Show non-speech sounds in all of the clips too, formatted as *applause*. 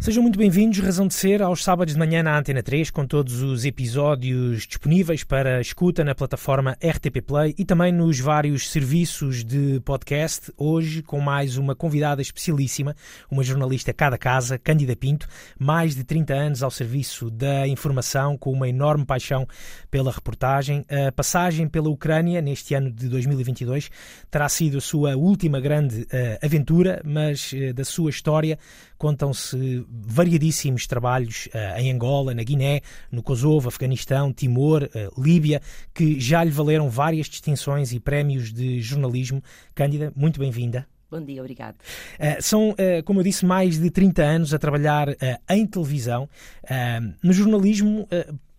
Sejam muito bem-vindos, Razão de Ser, aos sábados de manhã na Antena 3, com todos os episódios disponíveis para escuta na plataforma RTP Play e também nos vários serviços de podcast. Hoje, com mais uma convidada especialíssima, uma jornalista cada casa, Cândida Pinto, mais de 30 anos ao serviço da informação, com uma enorme paixão pela reportagem. A passagem pela Ucrânia neste ano de 2022 terá sido a sua última grande uh, aventura, mas uh, da sua história contam-se variadíssimos trabalhos uh, em Angola, na Guiné, no Kosovo, Afeganistão, Timor, uh, Líbia, que já lhe valeram várias distinções e prémios de jornalismo. Cândida, muito bem-vinda. Bom dia, obrigado. Uh, são, como eu disse, mais de 30 anos a trabalhar em televisão. no jornalismo,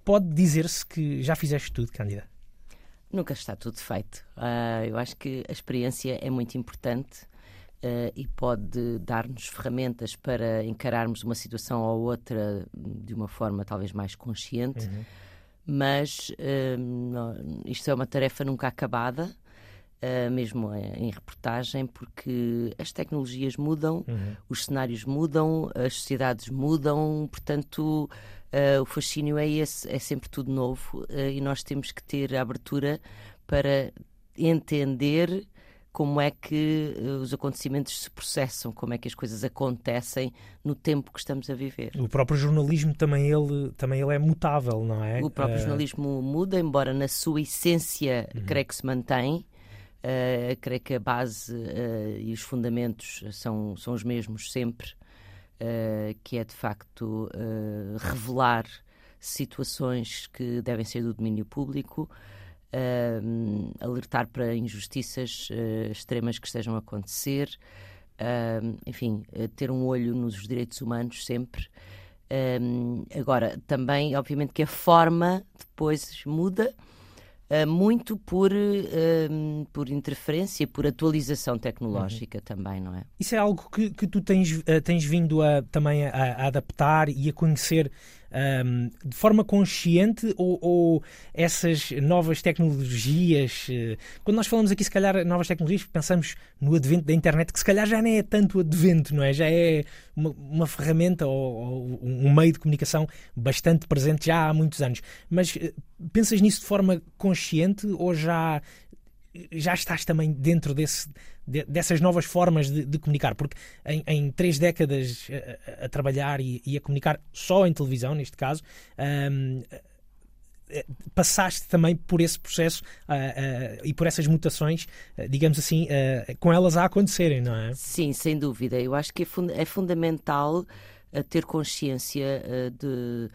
pode dizer-se que já fizeste tudo, Cândida? Nunca está tudo feito. eu acho que a experiência é muito importante uh, e pode dar-nos ferramentas para encararmos uma situação ou outra de uma forma talvez mais consciente, uhum. mas uh, isto é uma tarefa nunca acabada. Uh, mesmo em reportagem, porque as tecnologias mudam, uhum. os cenários mudam, as sociedades mudam, portanto, uh, o fascínio é esse, é sempre tudo novo e nós temos que ter a abertura para entender como é que uh, os acontecimentos se processam, como é que as coisas acontecem no tempo que estamos a viver. O próprio jornalismo também ele, também ele é mutável, não é? O próprio uh... jornalismo muda, embora na sua essência uhum. creio que se mantém. Uh, creio que a base e os fundamentos são, são os mesmos sempre, que é de facto revelar situações que devem ser do domínio público, uh, alertar para injustiças uh, extremas que estejam a acontecer, enfim, eh, ter um olho nos direitos humanos sempre. agora, também, obviamente, que a forma depois muda. Uh, muito por, por interferência, por atualização tecnológica uhum. também, não é? Isso é algo que, que tu tens, uh, tens vindo a, também a, a, adaptar e a conhecer um, de forma consciente ou, ou, essas novas tecnologias, uh, quando nós falamos aqui se calhar novas tecnologias, pensamos no advento da internet, que se calhar já nem é tanto advento, não é? Já é uma, uma ferramenta ou, ou, um meio de comunicação bastante presente já há muitos anos. Mas uh, pensas nisso de forma consciente ou já já estás também dentro desse, de, dessas novas formas de, de comunicar, porque em, em, três décadas a, a trabalhar e, e, a comunicar só em televisão, neste caso, um, eh, passaste também por esse processo uh, uh, e por essas mutações, uh, digamos assim, com elas a acontecerem, não é? Sim, sem dúvida. Eu acho que é, fund é fundamental ter consciência de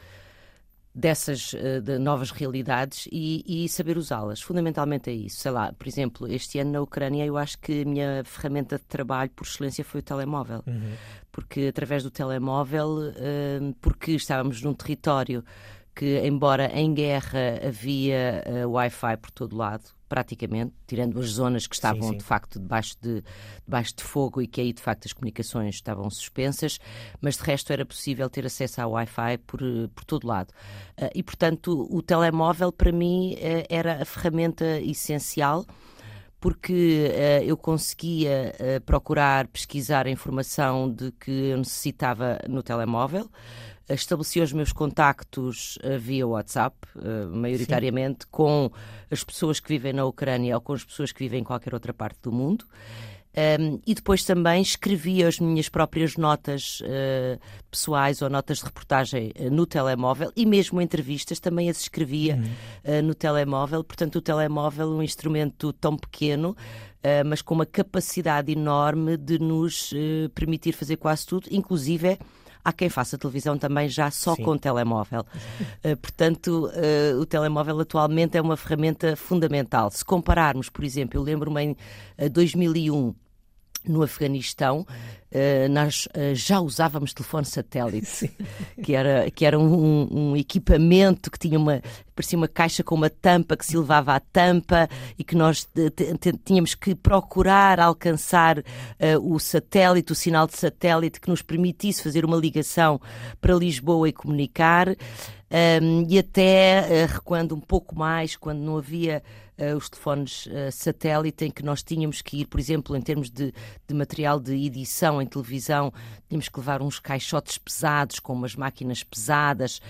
dessas uh, de novas realidades e, e saber usá-las. Fundamentalmente é isso. Sei lá, por exemplo, este ano na Ucrânia eu acho que a minha ferramenta de trabalho por excelência foi o telemóvel. Uhum. Porque através do telemóvel, uh, porque estávamos num território que, embora em guerra havia uh, Wi-Fi por todo lado, praticamente, tirando as zonas que estavam sim, sim. de facto debaixo de, debaixo de fogo e que aí de facto as comunicações estavam suspensas, mas de resto era possível ter acesso ao Wi-Fi por, por todo lado. Uh, e portanto o telemóvel para mim uh, era a ferramenta essencial porque uh, eu conseguia uh, procurar pesquisar a informação de que eu necessitava no telemóvel estabeleci os meus contactos uh, via WhatsApp, uh, maioritariamente Sim. com as pessoas que vivem na Ucrânia ou com as pessoas que vivem em qualquer outra parte do mundo. Um, e depois também escrevia as minhas próprias notas uh, pessoais ou notas de reportagem uh, no telemóvel e mesmo entrevistas também as escrevia uhum. uh, no telemóvel. Portanto, o telemóvel é um instrumento tão pequeno, mas com uma capacidade enorme de nos permitir fazer quase tudo, inclusive Há quem faça televisão também já só Sim. com telemóvel. Uh, portanto, uh, o telemóvel atualmente é uma ferramenta fundamental. Se compararmos, por exemplo, eu lembro-me em 2001 no Afeganistão, uh, nós uh, já usávamos telefone satélite, que era, que era um, um, equipamento que tinha uma, parecia uma caixa com uma tampa que se levava à tampa e que nós tínhamos que procurar alcançar uh, o satélite, o sinal de satélite que nos permitisse fazer uma ligação para Lisboa e comunicar. Um, e até uh, recuando um pouco mais, quando não havia uh, os telefones uh, satélite, em que nós tínhamos que ir, por exemplo, em termos de, de, material de edição em televisão, tínhamos que levar uns caixotes pesados, com umas máquinas pesadas,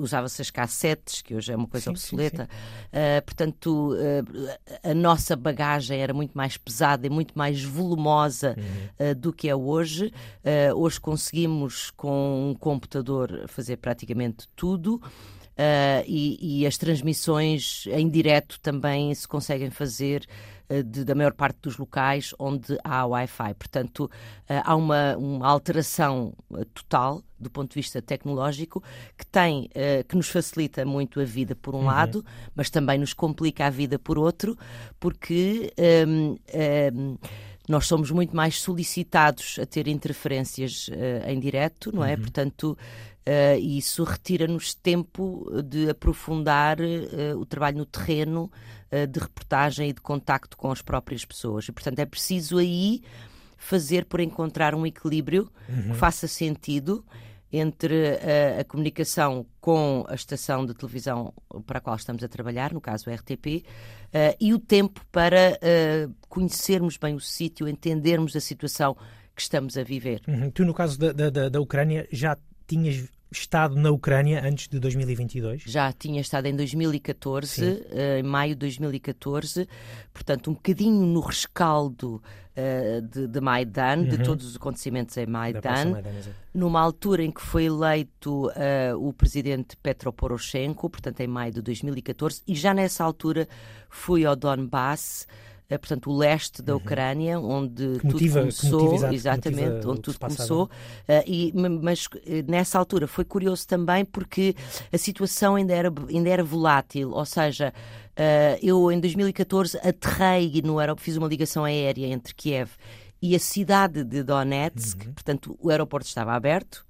usava-se as cassetes, que hoje é uma coisa sim, obsoleta. Sim, sim. portanto, a nossa bagagem era muito mais pesada e muito mais volumosa uhum. do que é hoje. hoje conseguimos, com um computador, fazer praticamente tudo. Uh, e, e, as transmissões em direto também se conseguem fazer uh, de, da maior parte dos locais onde há Wi-Fi. Portanto, uh, há uma, uma alteração total do ponto de vista tecnológico que tem que nos facilita muito a vida por um uhum. lado, mas também nos complica a vida por outro, porque um, um, nós somos muito mais solicitados a ter interferências uh, em direto, não é? Uhum. Portanto, uh, isso retira-nos tempo de aprofundar uh, o trabalho no terreno de reportagem e de contacto com as próprias pessoas. E, portanto, é preciso aí fazer por encontrar um equilíbrio uhum. que faça sentido entre a, a, comunicação com a estação de televisão para a qual estamos a trabalhar, no caso o RTP, uh, e o tempo para uh, conhecermos bem o sítio, entendermos a situação que estamos a viver. Uhum. Tu, no caso da, da, da Ucrânia, já tinhas estado na Ucrânia antes de 2022? Já tinha estado em 2014, uh, em maio de 2014, portanto, um bocadinho no rescaldo uh, de, de, Maidan, uhum. de todos os acontecimentos em Maidan, Maidan numa altura em que foi eleito uh, o presidente Petro Poroshenko, portanto, em maio de 2014, e já nessa altura fui ao Donbass. Eh, portanto, o leste da uhum. Ucrânia, onde motiva, tudo começou, exatamente, onde tudo começou. Uh, e, mas eh, nessa altura foi curioso também porque a situação ainda era, ainda era volátil, ou seja, eu em 2014 aterrei no aeroporto, fiz uma ligação aérea entre Kiev e a cidade de Donetsk, uhum. portanto, o aeroporto estava aberto.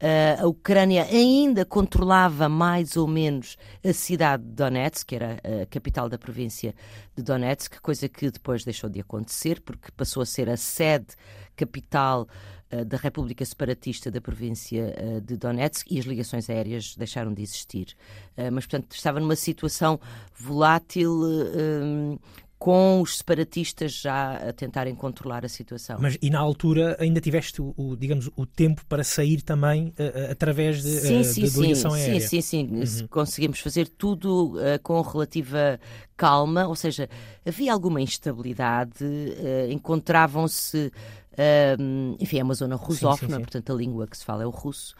Uh, a Ucrânia ainda controlava mais ou menos a cidade de Donetsk, que era a capital da província de Donetsk, coisa que depois deixou de acontecer, porque passou a ser a sede capital uh, da República Separatista da província uh, de Donetsk e as ligações aéreas deixaram de existir. mas, portanto, estava numa situação volátil com os separatistas já a tentarem controlar a situação. Mas e na altura ainda tiveste o, o digamos o tempo para sair também uh, através de, sim, uh, sim, de sim, aérea? Sim, sim, sim. Uhum. Conseguimos fazer tudo uh, com relativa calma, ou seja, havia alguma instabilidade, encontravam-se, enfim, é uma zona rusófona, portanto a língua que se fala é o russo.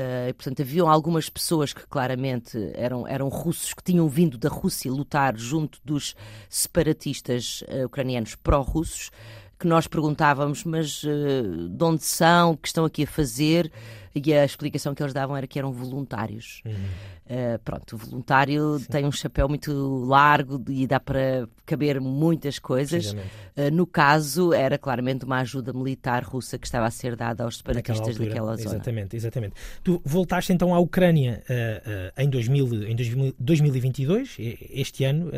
Uh, portanto, haviam algumas pessoas que claramente eram, eram russos que tinham vindo da Rússia lutar junto dos separatistas uh, ucranianos pró-russos, que nós perguntávamos, mas uh, de onde são, o que estão aqui a fazer? E a explicação que eles davam era que eram voluntários. Uhum. Uh, pronto, o voluntário Sim. tem um chapéu muito largo e dá para caber muitas coisas. Uh, no caso, era claramente uma ajuda militar russa que estava a ser dada aos separatistas daquela zona. Exatamente, exatamente. Tu voltaste então à Ucrânia uh, em, 2000, em 2022, este ano.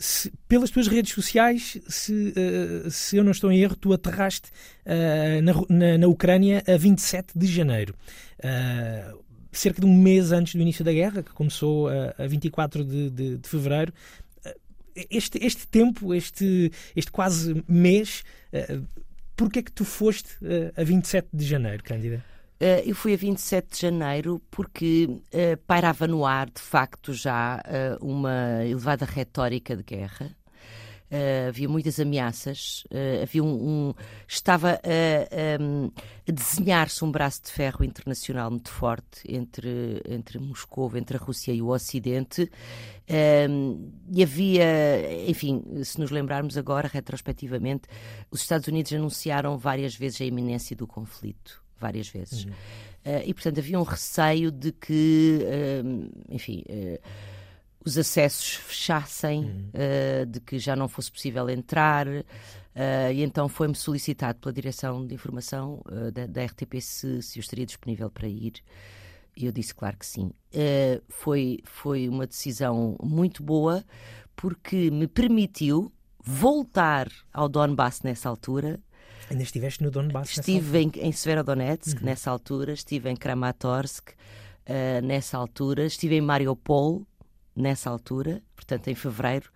Se, pelas tuas redes sociais, se, uh, se, eu não estou em erro, tu aterraste uh, na, na, na, Ucrânia a 27 de janeiro. Uh, cerca de um mês antes do início da guerra, que começou a, a 24 de, de, de fevereiro. Este, este tempo, este, este quase mês, uh, porquê é que tu foste a 27 de janeiro, Cândida? Uh, eu fui a 27 de janeiro porque uh, pairava no ar, de facto, já uh, uma elevada retórica de guerra. Havia muitas ameaças, havia um, um estava a, um, a desenhar-se um braço de ferro internacional muito forte entre, entre Moscou, entre a Rússia e o Ocidente, um, e havia, enfim, se nos lembrarmos agora, retrospectivamente, os Estados Unidos anunciaram várias vezes a iminência do conflito, várias vezes. Uhum. Uh, e, portanto, havia um receio de que, enfim os acessos fechassem, uhum. uh, de que já não fosse possível entrar. Uh, e então foi-me solicitado pela Direção de Informação uh, da, da, RTP se, se eu estaria disponível para ir. E eu disse, claro que sim. foi, foi uma decisão muito boa, porque me permitiu voltar ao Donbass nessa altura. Ainda estiveste no Donbass? Estive em, em Severodonetsk uhum. nessa altura, estive em Kramatorsk, uh, nessa altura. Estive em Mariupol nessa altura, portanto em fevereiro,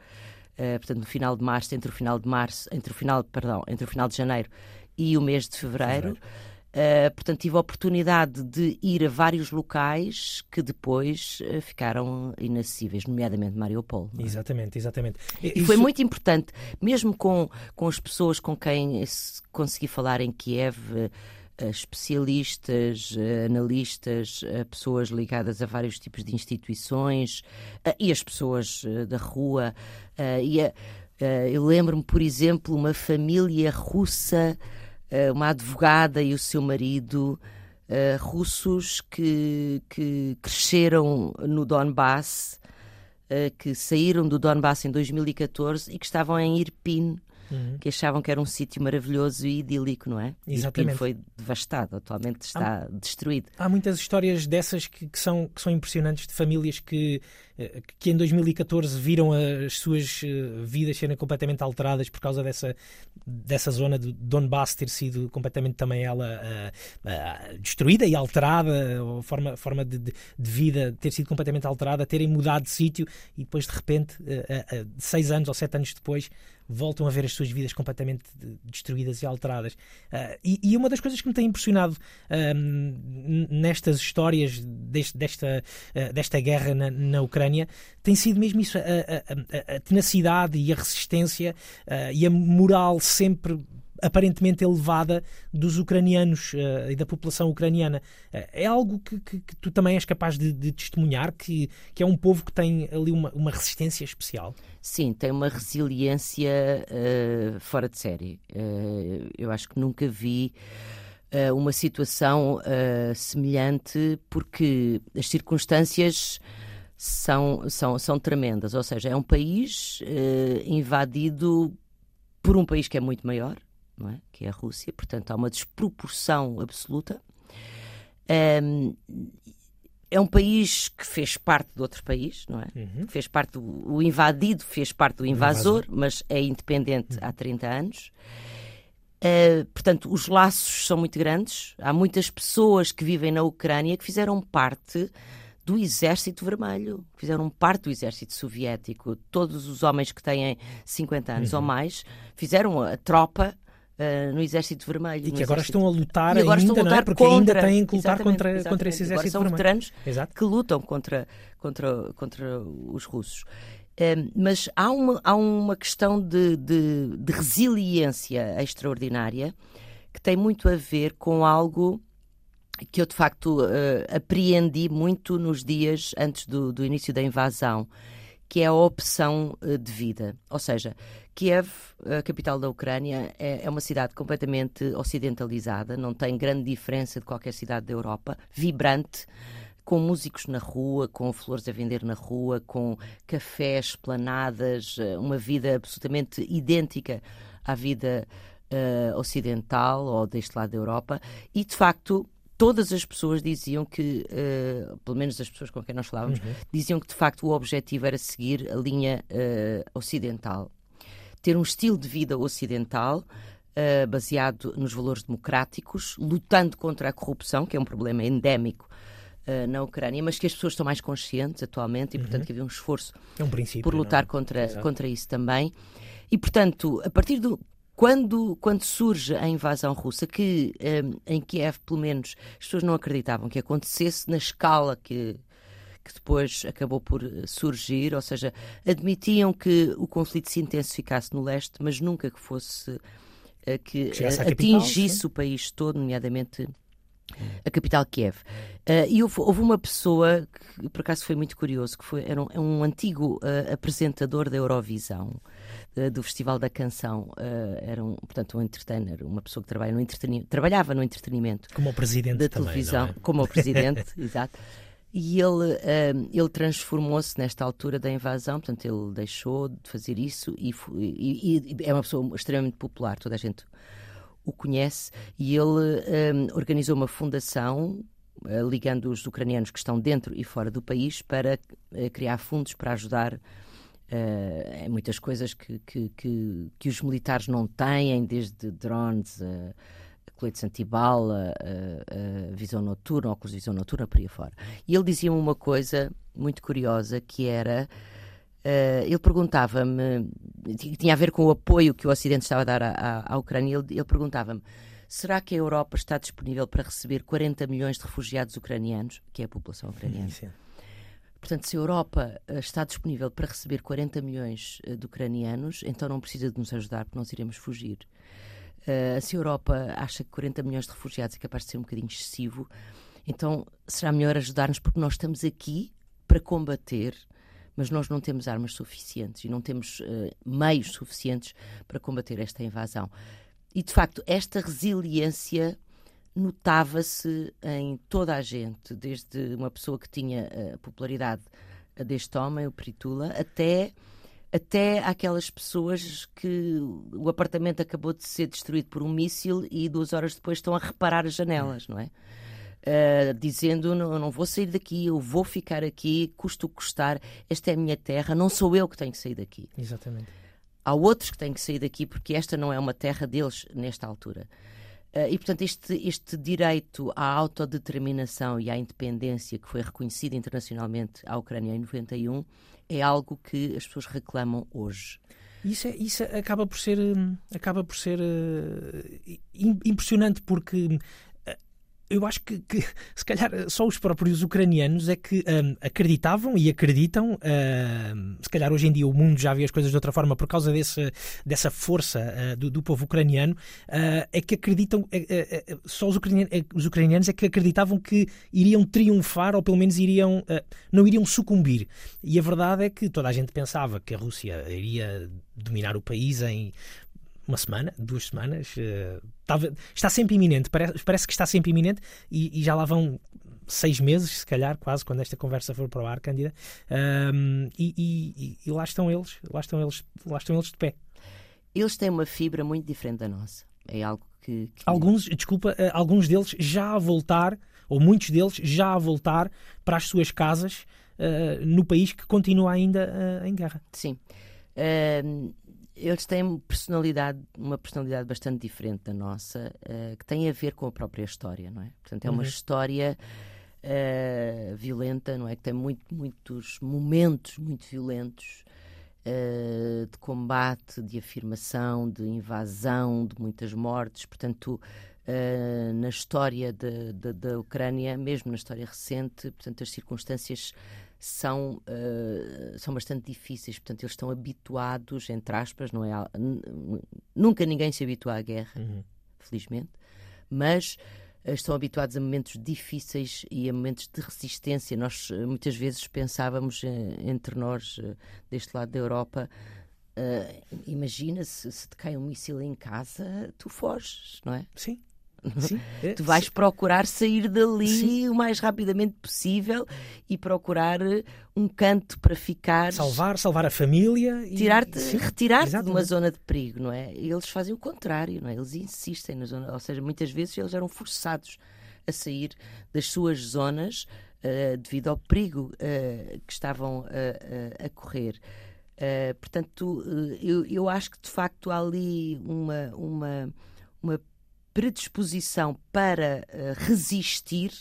uh, portanto no final de março, entre o final de março, entre o final, perdão, entre o final de janeiro e o mês de fevereiro. fevereiro. Uh, portanto, tive a oportunidade de ir a vários locais que depois uh, ficaram inacessíveis, nomeadamente Mariupol. É? Exatamente, exatamente. E Isso... foi muito importante, mesmo com, com as pessoas com quem consegui falar em Kiev, uh, especialistas, analistas, pessoas ligadas a vários tipos de instituições e as pessoas da rua. e eu lembro-me, por exemplo, uma família russa uma advogada e o seu marido uh, russos que, que cresceram no Donbass, uh, que saíram do Donbass em 2014 e que estavam em Irpin, uhum. que achavam que era um sítio maravilhoso e idílico, não é? Exatamente. Irpin foi devastado, atualmente está há, destruído. Há muitas histórias dessas que, que, são, que são impressionantes de famílias que eh, que em 2014 viram as suas eh, vidas serem completamente alteradas por causa dessa, dessa zona de Donbass ter sido completamente também ela uh, uh, destruída e alterada, ou forma, forma de, de, vida ter sido completamente alterada, terem mudado de sítio e depois de repente, uh, seis anos ou sete anos depois, voltam a ver as suas vidas completamente destruídas e alteradas. Uh, e, e, uma das coisas que me tem impressionado uh, nestas histórias deste, desta, uh, desta guerra na, na Ucrânia Ucrânia tem sido mesmo isso, a, a, a, a tenacidade e a resistência uh, e a moral sempre aparentemente elevada dos ucranianos uh, e da população ucraniana. Uh, é algo que, que, que, tu também és capaz de, de testemunhar, que, que, é um povo que tem ali uma, uma resistência especial? Sim, tem uma resiliência uh, fora de série. eu acho que nunca vi uma situação semelhante, porque as circunstâncias são, são, são tremendas. Ou seja, é um país uh, invadido por um país que é muito maior, não é? que é a Rússia, portanto há uma desproporção absoluta. Um, é um país que fez parte de outro país, não é? Uhum. Fez parte do, o invadido fez parte do invasor, invasor. mas é independente uhum. há 30 anos. Uh, portanto, os laços são muito grandes. Há muitas pessoas que vivem na Ucrânia que fizeram parte do Exército Vermelho. Fizeram parte do Exército Soviético. Todos os homens que têm 50 anos uhum. ou mais fizeram a tropa Uh, no Exército Vermelho. E que agora exército... estão a lutar ainda, a lutar não é? Porque contra, ainda têm que lutar contra, exatamente. contra esse Exército agora são Vermelho. veteranos Exato. que lutam contra, contra, contra os russos. Uh, mas há uma, há uma questão de, de, de resiliência extraordinária que tem muito a ver com algo que eu de facto uh, apreendi muito nos dias antes do, do, início da invasão, que é a opção uh, de vida. Ou seja, Kiev, a capital da Ucrânia, é, é, uma cidade completamente ocidentalizada, não tem grande diferença de qualquer cidade da Europa, vibrante, com músicos na rua, com flores a vender na rua, com cafés, planadas, eh, uma vida absolutamente idêntica à vida uh, ocidental ou deste lado da Europa, e de facto todas as pessoas diziam que, uh, pelo menos as pessoas com quem nós falávamos, uhum. diziam que de facto o objetivo era seguir a linha uh, ocidental. Ter um estilo de vida ocidental. Uh, baseado nos valores democráticos, lutando contra a corrupção, que é um problema endémico na Ucrânia, mas que as pessoas estão mais conscientes atualmente e, uhum. portanto, que havia um esforço é um por lutar contra, contra isso também. E, portanto, a partir do quando, quando surge a invasão russa, que um, ehm, em Kiev, pelo menos, as pessoas não acreditavam que acontecesse na escala que, que depois acabou por surgir, ou seja, admitiam que o conflito se intensificasse no leste, mas nunca que fosse uh, que, que atingisse o país todo, nomeadamente a capital Kiev. Uh, e houve, houve, uma pessoa que, por acaso, foi muito curioso, que foi, era um, é um antigo uh, apresentador da Eurovisão, uh, do Festival da Canção. era, um, portanto, um entertainer, uma pessoa que trabalha no entretenimento, trabalhava no entretenimento. Como o presidente da também, televisão. É? Como o presidente, *laughs* exato. E ele, ele transformou-se nesta altura da invasão, portanto, ele deixou de fazer isso e, e, e é uma pessoa extremamente popular, toda a gente o conhece e ele um, organizou uma fundação uh, ligando os ucranianos que estão dentro e fora do país para uh, criar fundos para ajudar uh, muitas coisas que, que, que, que, os militares não têm, desde drones a coletes antibala, uh, uh, visão noturna, óculos de visão noturna, por aí fora. E ele dizia-me uma coisa muito curiosa que era. Uh, ele perguntava-me, tinha a ver com o apoio que o Ocidente estava a dar à, à, à Ucrânia, ele, ele perguntava-me: será que a Europa está disponível para receber 40 milhões de refugiados ucranianos, que é a população ucraniana? Sim, sim. Portanto, se a Europa uh, está disponível para receber 40 milhões uh, de ucranianos, então não precisa de nos ajudar, porque nós iremos fugir. Uh, se a Europa acha que 40 milhões de refugiados é capaz de ser um bocadinho excessivo, então será melhor ajudar-nos porque nós estamos aqui para combater, mas nós não temos armas suficientes e não temos uh, meios suficientes para combater esta invasão. E de facto, esta resiliência notava-se em toda a gente, desde uma pessoa que tinha a popularidade deste homem, o Pritula, até até aquelas pessoas que o apartamento acabou de ser destruído por um míssil e duas horas depois estão a reparar as janelas, não é? Uh, dizendo não, não vou sair daqui, eu vou ficar aqui, custo custar, esta é a minha terra, não sou eu que tenho que sair daqui. Exatamente. Há outros que têm que sair daqui porque esta não é uma terra deles nesta altura. Uh, e, portanto, este, este direito à autodeterminação e à independência que foi reconhecido internacionalmente à Ucrânia em 91 é algo que as pessoas reclamam hoje. Isso, é, isso acaba por ser, hum, acaba por ser uh, impressionante porque eu acho que, que, se calhar só os próprios ucranianos é que um, acreditavam e acreditam, um, se calhar hoje em dia o mundo já vê as coisas de outra forma por causa desse, dessa força uh, do, do, povo ucraniano, uh, é que acreditam, uh, só os ucranianos, os ucranianos, é que acreditavam que iriam triunfar ou pelo menos iriam, não iriam sucumbir. E a verdade é que toda a gente pensava que a Rússia iria dominar o país em uma semana, duas semanas. Uh, está sempre iminente, parece, parece que está sempre iminente e, e, já lá vão seis meses, se calhar, quase, quando esta conversa for para o ar, Cândida. Um, e, e, e, lá estão eles, lá estão eles, lá estão eles de pé. Eles têm uma fibra muito diferente da nossa. É algo que. que... Alguns, desculpa, uh, alguns deles já a voltar, ou muitos deles já a voltar para as suas casas uh, no país que continua ainda uh, em guerra. Sim. Uh, eles têm personalidade, uma personalidade bastante diferente da nossa, uh, que tem a ver com a própria história, não é? Portanto, é uma uhum. história uh, violenta, não é? Que tem muito, muitos momentos muito violentos uh, de combate, de afirmação, de invasão, de muitas mortes. Portanto, na história de, de, da Ucrânia, mesmo na história recente, portanto, as circunstâncias são, uh, são bastante difíceis. Portanto, eles estão habituados, entre aspas, não é? Nunca ninguém se habitua à guerra, uhum. felizmente, mas uh, estão habituados a momentos difíceis e a momentos de resistência. Nós uh, muitas vezes pensávamos entre nós, deste lado da Europa, imagina se, se te cai um míssil em casa, tu foges, não é? Sim. Sim, *laughs* é, tu vais sim. procurar sair dali sim. o mais rapidamente possível e procurar eh, um canto para ficar. Salvar, salvar a família. Tirar-te, retirar-te de uma zona de perigo, não é? Eles fazem o contrário, não é? Eles insistem na zona, ou seja, muitas vezes eles eram forçados a sair das suas zonas uh, devido ao perigo uh, que estavam uh, a correr. portanto, eu, eu acho que de facto há ali uma, uma, uma predisposição para uh, resistir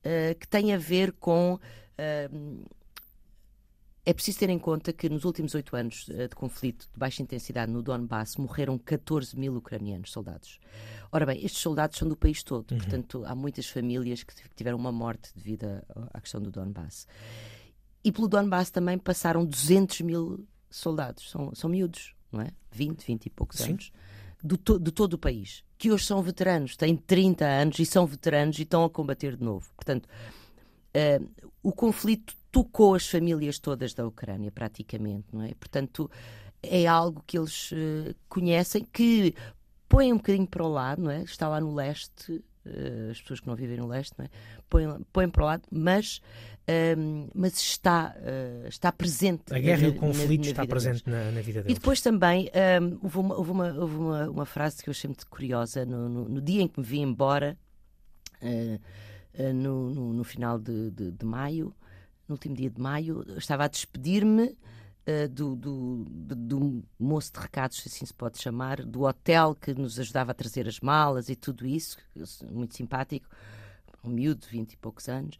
uh, que tem a ver com. Uh, é preciso ter em conta que nos últimos oito anos de conflito de baixa intensidade no Donbass morreram 14 mil ucranianos, soldados. Ora bem, estes soldados são do país todo, uhum. portanto há muitas famílias que tiveram uma morte devido à questão do Donbass. E pelo Donbass também passaram 200 mil soldados, são, são miúdos, não é? 20, 20 e poucos Sim. anos do to, de todo o país, que hoje são veteranos, têm 30 anos e são veteranos e estão a combater de novo. Portanto, uh, o conflito tocou as famílias todas da Ucrânia, praticamente, não é? Portanto, é algo que eles uh, conhecem, que põem um bocadinho para o lado, não é? Está lá no leste, as pessoas que não vivem no leste, é? Põem, põem para o lado, mas um, mas está, uh, está presente. A guerra na, e o conflito na, na está presente na, na, vida deles. E depois também um, houve, uma, houve, uma, houve uma, uma, frase que eu achei muito curiosa no, no, no dia em que me vi embora, uh, uh, no, no, final de, de, de, maio, no último dia de maio, estava a despedir-me uh, do, do, do, do, moço de recados, se assim se pode chamar, do hotel que nos ajudava a trazer as malas e tudo isso, muito simpático, um miúdo de 20 e poucos anos.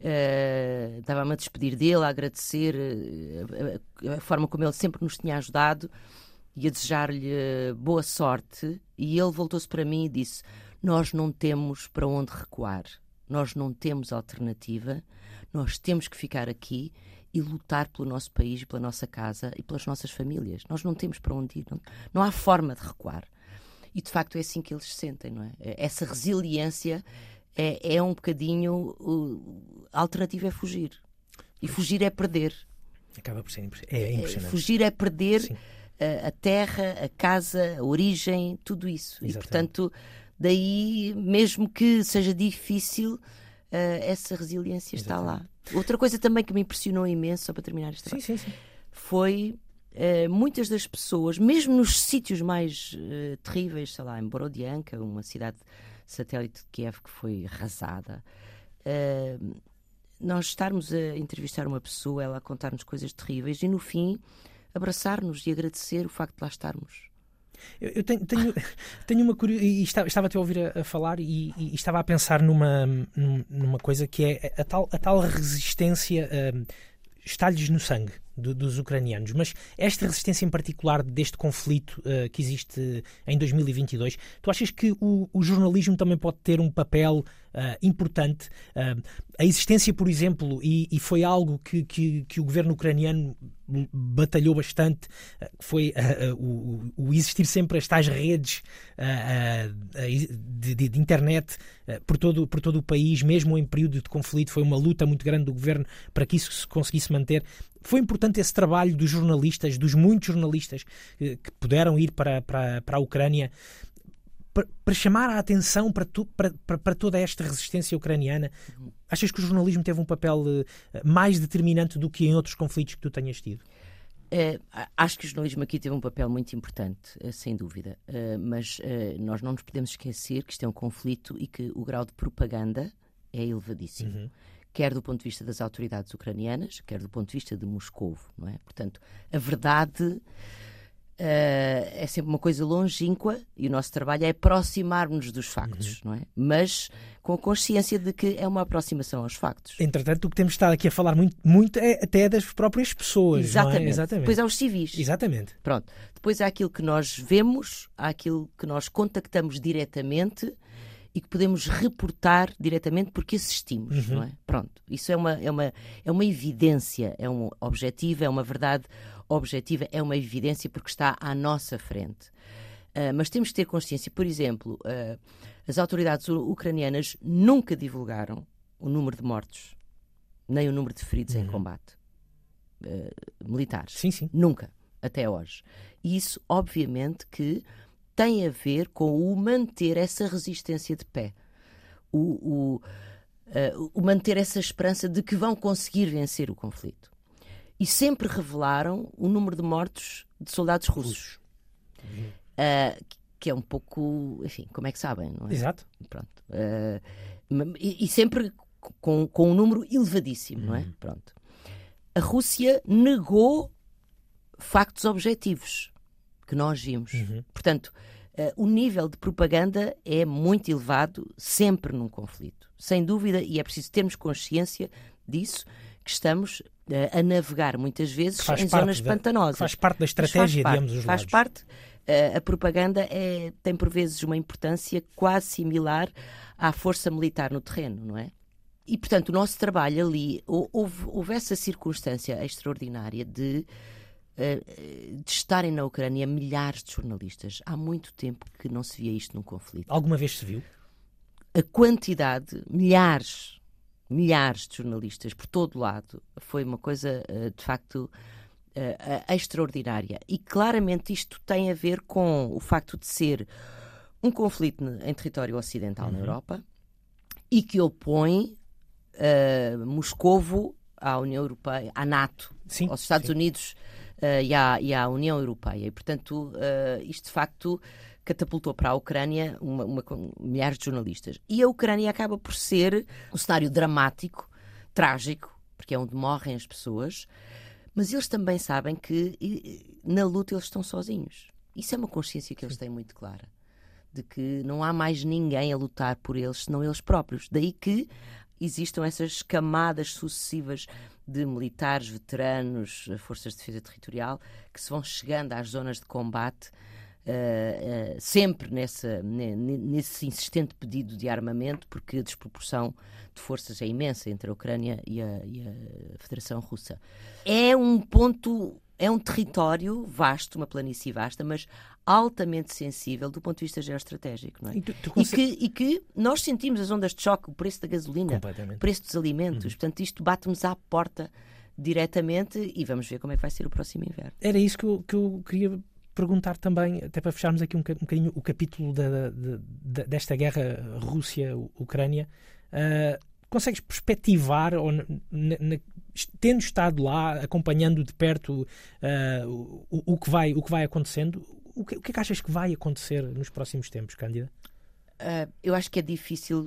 Uh, Estava-me a despedir dele, a agradecer uh, a, a, forma como ele sempre nos tinha ajudado e a desejar-lhe boa sorte. E ele voltou-se para mim e disse: Nós não temos para onde recuar, nós não temos alternativa, nós temos que ficar aqui e lutar pelo nosso país, pela nossa casa e pelas nossas famílias. Nós não temos para onde ir, não, não há forma de recuar. E de facto é assim que eles se sentem, não é? Essa resiliência é, é um bocadinho. Uh, a alternativa é fugir. E fugir é perder. Acaba por ser é impressionante. Fugir é perder a, a, terra, a casa, a origem, tudo isso. Exatamente. E portanto, daí, mesmo que seja difícil, uh, essa resiliência Exatamente. está lá. Outra coisa também que me impressionou imenso, só para terminar esta sim, sim, sim. foi uh, muitas das pessoas, mesmo nos sítios mais uh, terríveis, sei lá, em Borodianka, uma cidade satélite de Kiev que foi arrasada, uh, nós estarmos a entrevistar uma pessoa, ela a contar-nos coisas terríveis e no fim abraçar-nos e agradecer o facto de lá estarmos. Eu, eu tenho, tenho, *laughs* tenho, uma curiosidade, estava, estava a ouvir a, a falar e, e, estava a pensar numa, numa coisa que é a tal, a tal resistência, uh, está-lhes no sangue do, dos ucranianos, mas esta resistência em particular deste conflito uh, que existe em 2022, tu achas que o, o jornalismo também pode ter um papel importante? Uh, a existência, por exemplo, e, e foi algo que, que, que, o governo ucraniano batalhou bastante, foi o, o, existir sempre estas redes de, de, de, internet por, todo, por todo o país, mesmo em período de conflito, foi uma luta muito grande do governo para que isso se conseguisse manter. Foi importante esse trabalho dos jornalistas, dos muitos jornalistas que, que puderam ir para, para, para a Ucrânia, para, chamar a atenção para, tu, para, para, toda esta resistência ucraniana. Achas que o jornalismo teve um papel uh, mais determinante do que em outros conflitos que tu tenhas tido? Uh, acho que o jornalismo aqui teve um papel muito importante, uh, sem dúvida. mas nós não nos podemos esquecer que isto é um conflito e que o grau de propaganda é elevadíssimo. Uhum quer do ponto de vista das autoridades ucranianas, quer do ponto de vista de Moscou, não é? Portanto, a verdade uh, é sempre uma coisa longínqua e o nosso trabalho é aproximar-nos dos factos, uhum. não é? Mas com a consciência de que é uma aproximação aos factos. Entretanto, o que temos estado aqui a falar muito, muito é até das próprias pessoas, Exatamente. É? Exatamente. Depois há os civis. Exatamente. Pronto. Depois há aquilo que nós vemos, há aquilo que nós contactamos diretamente e que podemos reportar diretamente porque assistimos, uhum. não é? Pronto, isso é uma, é, uma, é uma evidência, é um objetivo, é uma verdade objetiva, é uma evidência porque está à nossa frente. Uh, mas temos que ter consciência, por exemplo, uh, as autoridades ucranianas nunca divulgaram o número de mortos, nem o número de feridos uhum. em combate uh, militares. Sim, sim. Nunca, até hoje. E isso, obviamente, que tem a ver com o manter essa resistência de pé. O, o, o manter essa esperança de que vão conseguir vencer o conflito. E sempre revelaram o número de mortos de soldados russos. Uh, que é um pouco, enfim, como é que sabem, não é? Exato. Pronto. Uh, e, e, sempre com, com um número elevadíssimo, uhum. não é? Uhum. Pronto. A Rússia negou factos objetivos que nós vimos. Uhum. Portanto, uh, o nível de propaganda é muito elevado sempre num conflito. Sem dúvida, e é preciso termos consciência disso, que estamos a navegar muitas vezes em zonas da, pantanosas. Faz parte da estratégia de ambos os faz lados. parte. Uh, a propaganda é, tem por vezes uma importância quase similar à força militar no terreno, não é? E, portanto, o nosso trabalho ali, houve, houve essa circunstância extraordinária de eh, de estarem na Ucrânia milhares de jornalistas. Há muito tempo que não se via isto num conflito. Alguma vez se viu? A quantidade, milhares, milhares de jornalistas por todo lado, foi uma coisa eh, de facto eh, extraordinária. E claramente isto tem a ver com o facto de ser um conflito em território ocidental uhum. na Europa e que opõe uh, Moscovo à União Europeia, à NATO, sim, aos Estados sim. Unidos uh, e, à, e, à, União Europeia. E, portanto, uh, isto de facto catapultou para a Ucrânia uma, uma, milhares de jornalistas. E a Ucrânia acaba por ser um cenário dramático, trágico, porque é onde morrem as pessoas, Mas eles também sabem que na luta eles estão sozinhos. Isso é uma consciência que eles têm muito clara. De que não há mais ninguém a lutar por eles senão eles próprios. Daí que existam essas camadas sucessivas de militares, veteranos, forças de defesa territorial, que se vão chegando às zonas de combate Uh, uh, sempre nessa, nesse insistente pedido de armamento, porque a desproporção de forças é imensa entre a Ucrânia e a, e a Federação Russa. É um ponto, é um território vasto, uma planície vasta, mas altamente sensível do ponto de vista geoestratégico. Não é? e, tu, tu consegue... e, que, e, que, nós sentimos as ondas de choque, o preço da gasolina, o preço dos alimentos, uhum. portanto, isto bate-nos à porta diretamente e vamos ver como é que vai ser o próximo inverno. Era isso que eu, que eu queria perguntar também, até para fecharmos aqui um, um bocadinho o capítulo da, da, desta guerra Rússia-Ucrânia, uh, consegues perspectivar, ou tendo estado lá, acompanhando de perto uh, o, o, que vai, o que vai acontecendo, o que, o que é que achas que vai acontecer nos próximos tempos, Cândida? Uh, eu acho que é difícil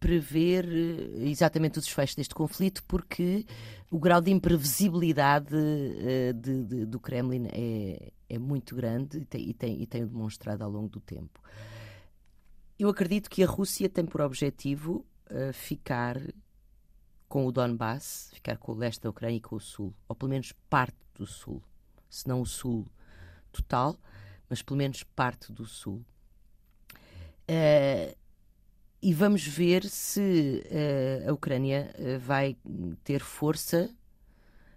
prever eh, exatamente os desfechos deste conflito, porque o grau de imprevisibilidade uh, de, de, do Kremlin é, é muito grande e tem, e, tem, e tem demonstrado ao longo do tempo. Eu acredito que a Rússia tem por objetivo uh, ficar com o Donbass, ficar com o leste da Ucrânia e com o sul, ou pelo menos parte do sul, se não o sul total, mas pelo menos parte do sul. Uh, e vamos ver se uh, a Ucrânia uh, vai ter força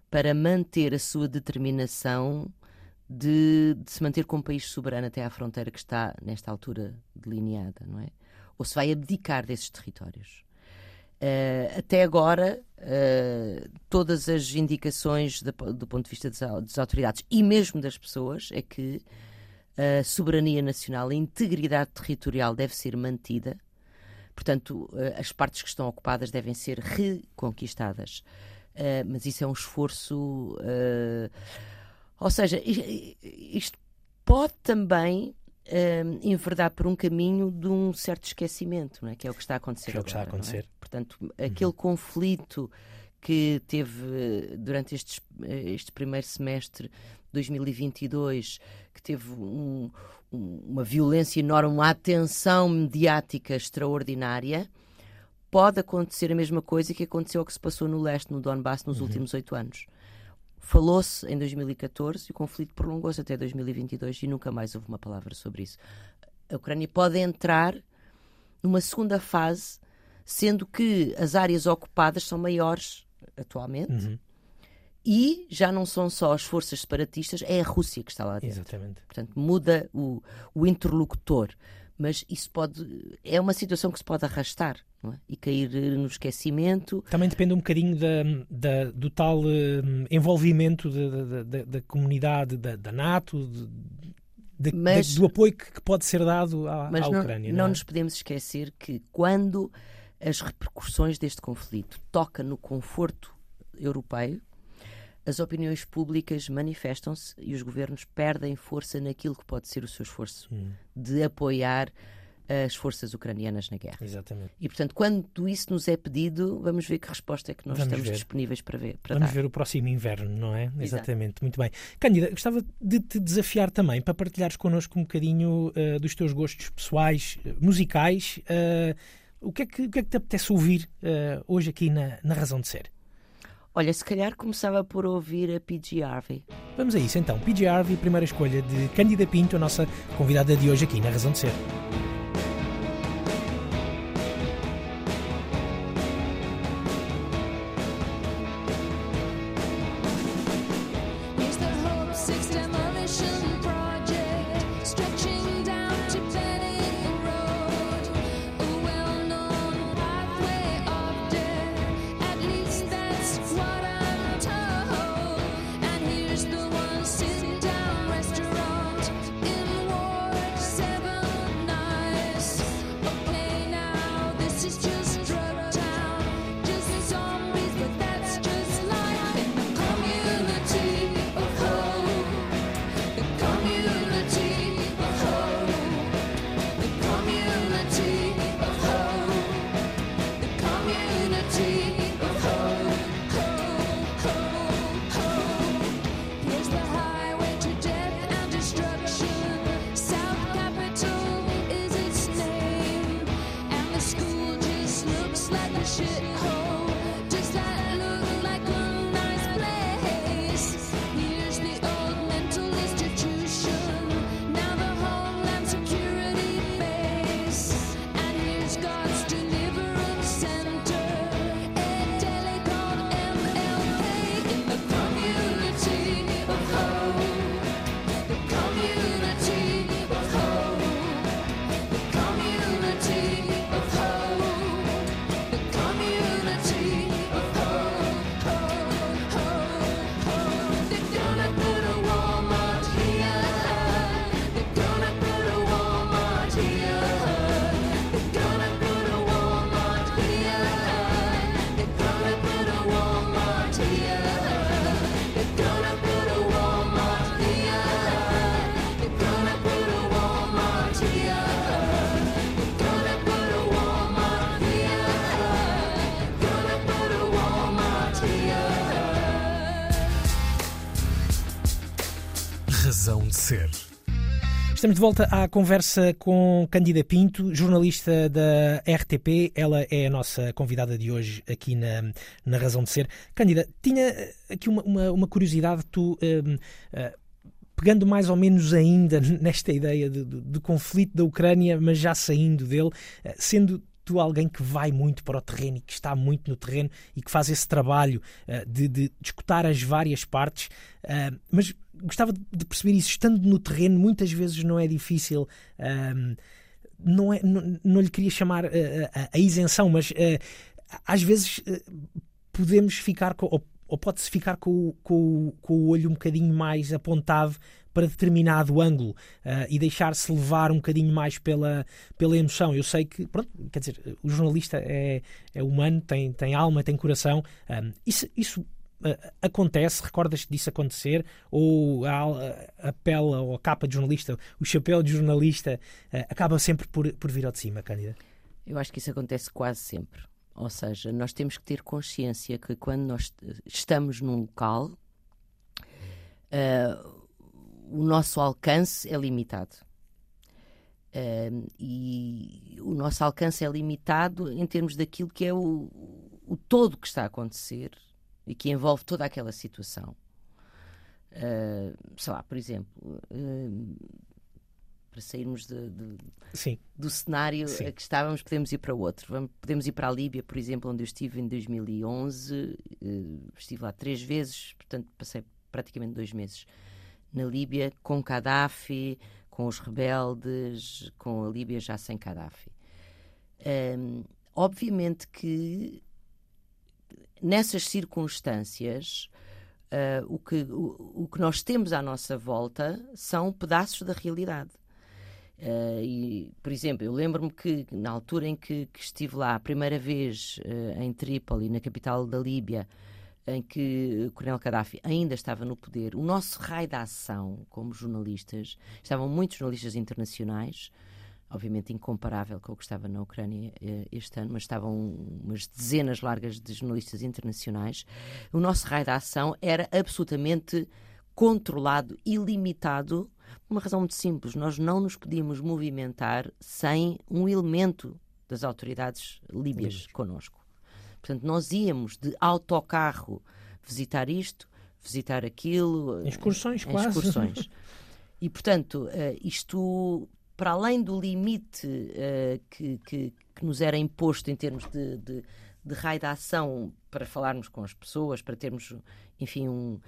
para manter a sua determinação de, de, se manter como país soberano até à fronteira que está, nesta altura, delineada, não é? Ou se vai abdicar desses territórios. Uh, até agora, todas as indicações de, do ponto de vista das, das autoridades e mesmo das pessoas é que a soberania nacional, a integridade territorial deve ser mantida Portanto, eh, as partes que estão ocupadas devem ser reconquistadas. Uh, mas isso é um esforço. Uh, ou seja, isto pode também uh, enverdar por um caminho de um certo esquecimento, não é? que é o que está a acontecer. Que é o que está a acontecer. É? Portanto, aquele uhum. conflito que teve durante estes, este primeiro semestre 2022, que teve um, uma violência enorme, uma atenção mediática extraordinária, pode acontecer a mesma coisa que aconteceu ao que se passou no leste, no Donbass, nos uhum. últimos oito anos. Falou-se em 2014 e o conflito prolongou-se até 2022 e nunca mais houve uma palavra sobre isso. A Ucrânia pode entrar numa segunda fase, sendo que as áreas ocupadas são maiores atualmente. Uhum e já não são só as forças separatistas, é a Rússia que está lá dentro. Exatamente. Portanto, muda o, o interlocutor. Mas isso pode. É uma situação que se pode arrastar é? e cair no esquecimento. Também depende um bocadinho da, da do tal uh, envolvimento da, da, da, comunidade da, da NATO, de, mas, do apoio que, que, pode ser dado à, mas à não, Ucrânia. Não, não é? nos podemos esquecer que quando as repercussões deste conflito toca no conforto europeu, as opiniões públicas manifestam-se e os governos perdem força naquilo que pode ser o seu esforço hum. de apoiar as forças ucranianas na guerra. Exatamente. E, portanto, quando isso nos é pedido, vamos ver que resposta é que nós vamos estamos ver. disponíveis para ver. Para vamos dar. ver o próximo inverno, não é? Exato. Exatamente. Muito bem. Cândida, gostava de te desafiar também para partilhares connosco um bocadinho uh, dos teus gostos pessoais, uh, musicais. Uh, o, que é que, o que é que te apetece ouvir hoje aqui na, na Razão de Ser? Olha, se calhar começava por ouvir a PG Harvey. Vamos a isso então. PG Harvey, primeira escolha de Cândida Pinto, a nossa convidada de hoje aqui na Razão de Ser. school. Estamos de volta à conversa com Cândida Pinto, jornalista da RTP. Ela é a nossa convidada de hoje aqui na, na Razão de Ser. Cândida, tinha aqui uma, uma, uma curiosidade. Tu, um, uh, eh, pegando mais ou menos ainda *laughs* nesta ideia de, de, de, conflito da Ucrânia, mas já saindo dele, uh, sendo tu alguém que vai muito para o terreno e que está muito no terreno e que faz esse trabalho uh, de, de, escutar as várias partes, mas gostava de perceber isso, estando no terreno, muitas vezes não é difícil. Uh, não, é, não, não, lhe queria chamar a, a, isenção, mas às vezes podemos ficar com, ou, pode-se ficar com, com, com o olho um bocadinho mais apontado para determinado ângulo uh, e deixar-se levar um bocadinho mais pela, pela emoção. Eu sei que, pronto, quer dizer, o jornalista é, é humano, tem, tem alma, tem coração. Um, isso, isso uh, acontece, recordas-te disso acontecer? Ou a, a ou a capa de jornalista, o chapéu de jornalista, uh, acaba sempre por, por vir ao de cima, Cândida? Eu acho que isso acontece quase sempre. Ou seja, nós temos que ter consciência que quando nós estamos num local, uh, o nosso alcance é limitado. Uh, e o nosso alcance é limitado em termos daquilo que é o, o todo que está a acontecer e que envolve toda aquela situação. Uh, sei lá, por exemplo, uh, para sairmos de, de, do cenário Sim. que estávamos, podemos ir para outro. Vamos, podemos ir para a Líbia, por exemplo, onde eu estive em 2011. Uh, estive lá três vezes, portanto, passei praticamente dois meses na Líbia com Gaddafi, com os rebeldes, com a Líbia já sem Gaddafi. Um, obviamente que nessas circunstâncias uh, o, que, o, o, que nós temos à nossa volta são pedaços da realidade. Uh, e, por exemplo, eu lembro-me que na altura em que, que, estive lá a primeira vez uh, em Trípoli, na capital da Líbia, em que Coronel Gaddafi ainda estava no poder, o nosso raio de ação como jornalistas, estavam muitos jornalistas internacionais, obviamente incomparável com o que estava na Ucrânia eh, este ano, mas estavam umas dezenas largas de jornalistas internacionais. O nosso raio de ação era absolutamente controlado e limitado por uma razão muito simples. Nós não nos podíamos movimentar sem um elemento das autoridades líbias connosco. Portanto, nós íamos de autocarro visitar isto, visitar aquilo. Excursões, quase. Excursões. *laughs* E, portanto, uh, isto, para além do limite uh, que, que, que, nos era imposto em termos de, de, de raio de ação para falarmos com as pessoas, para termos, enfim, um,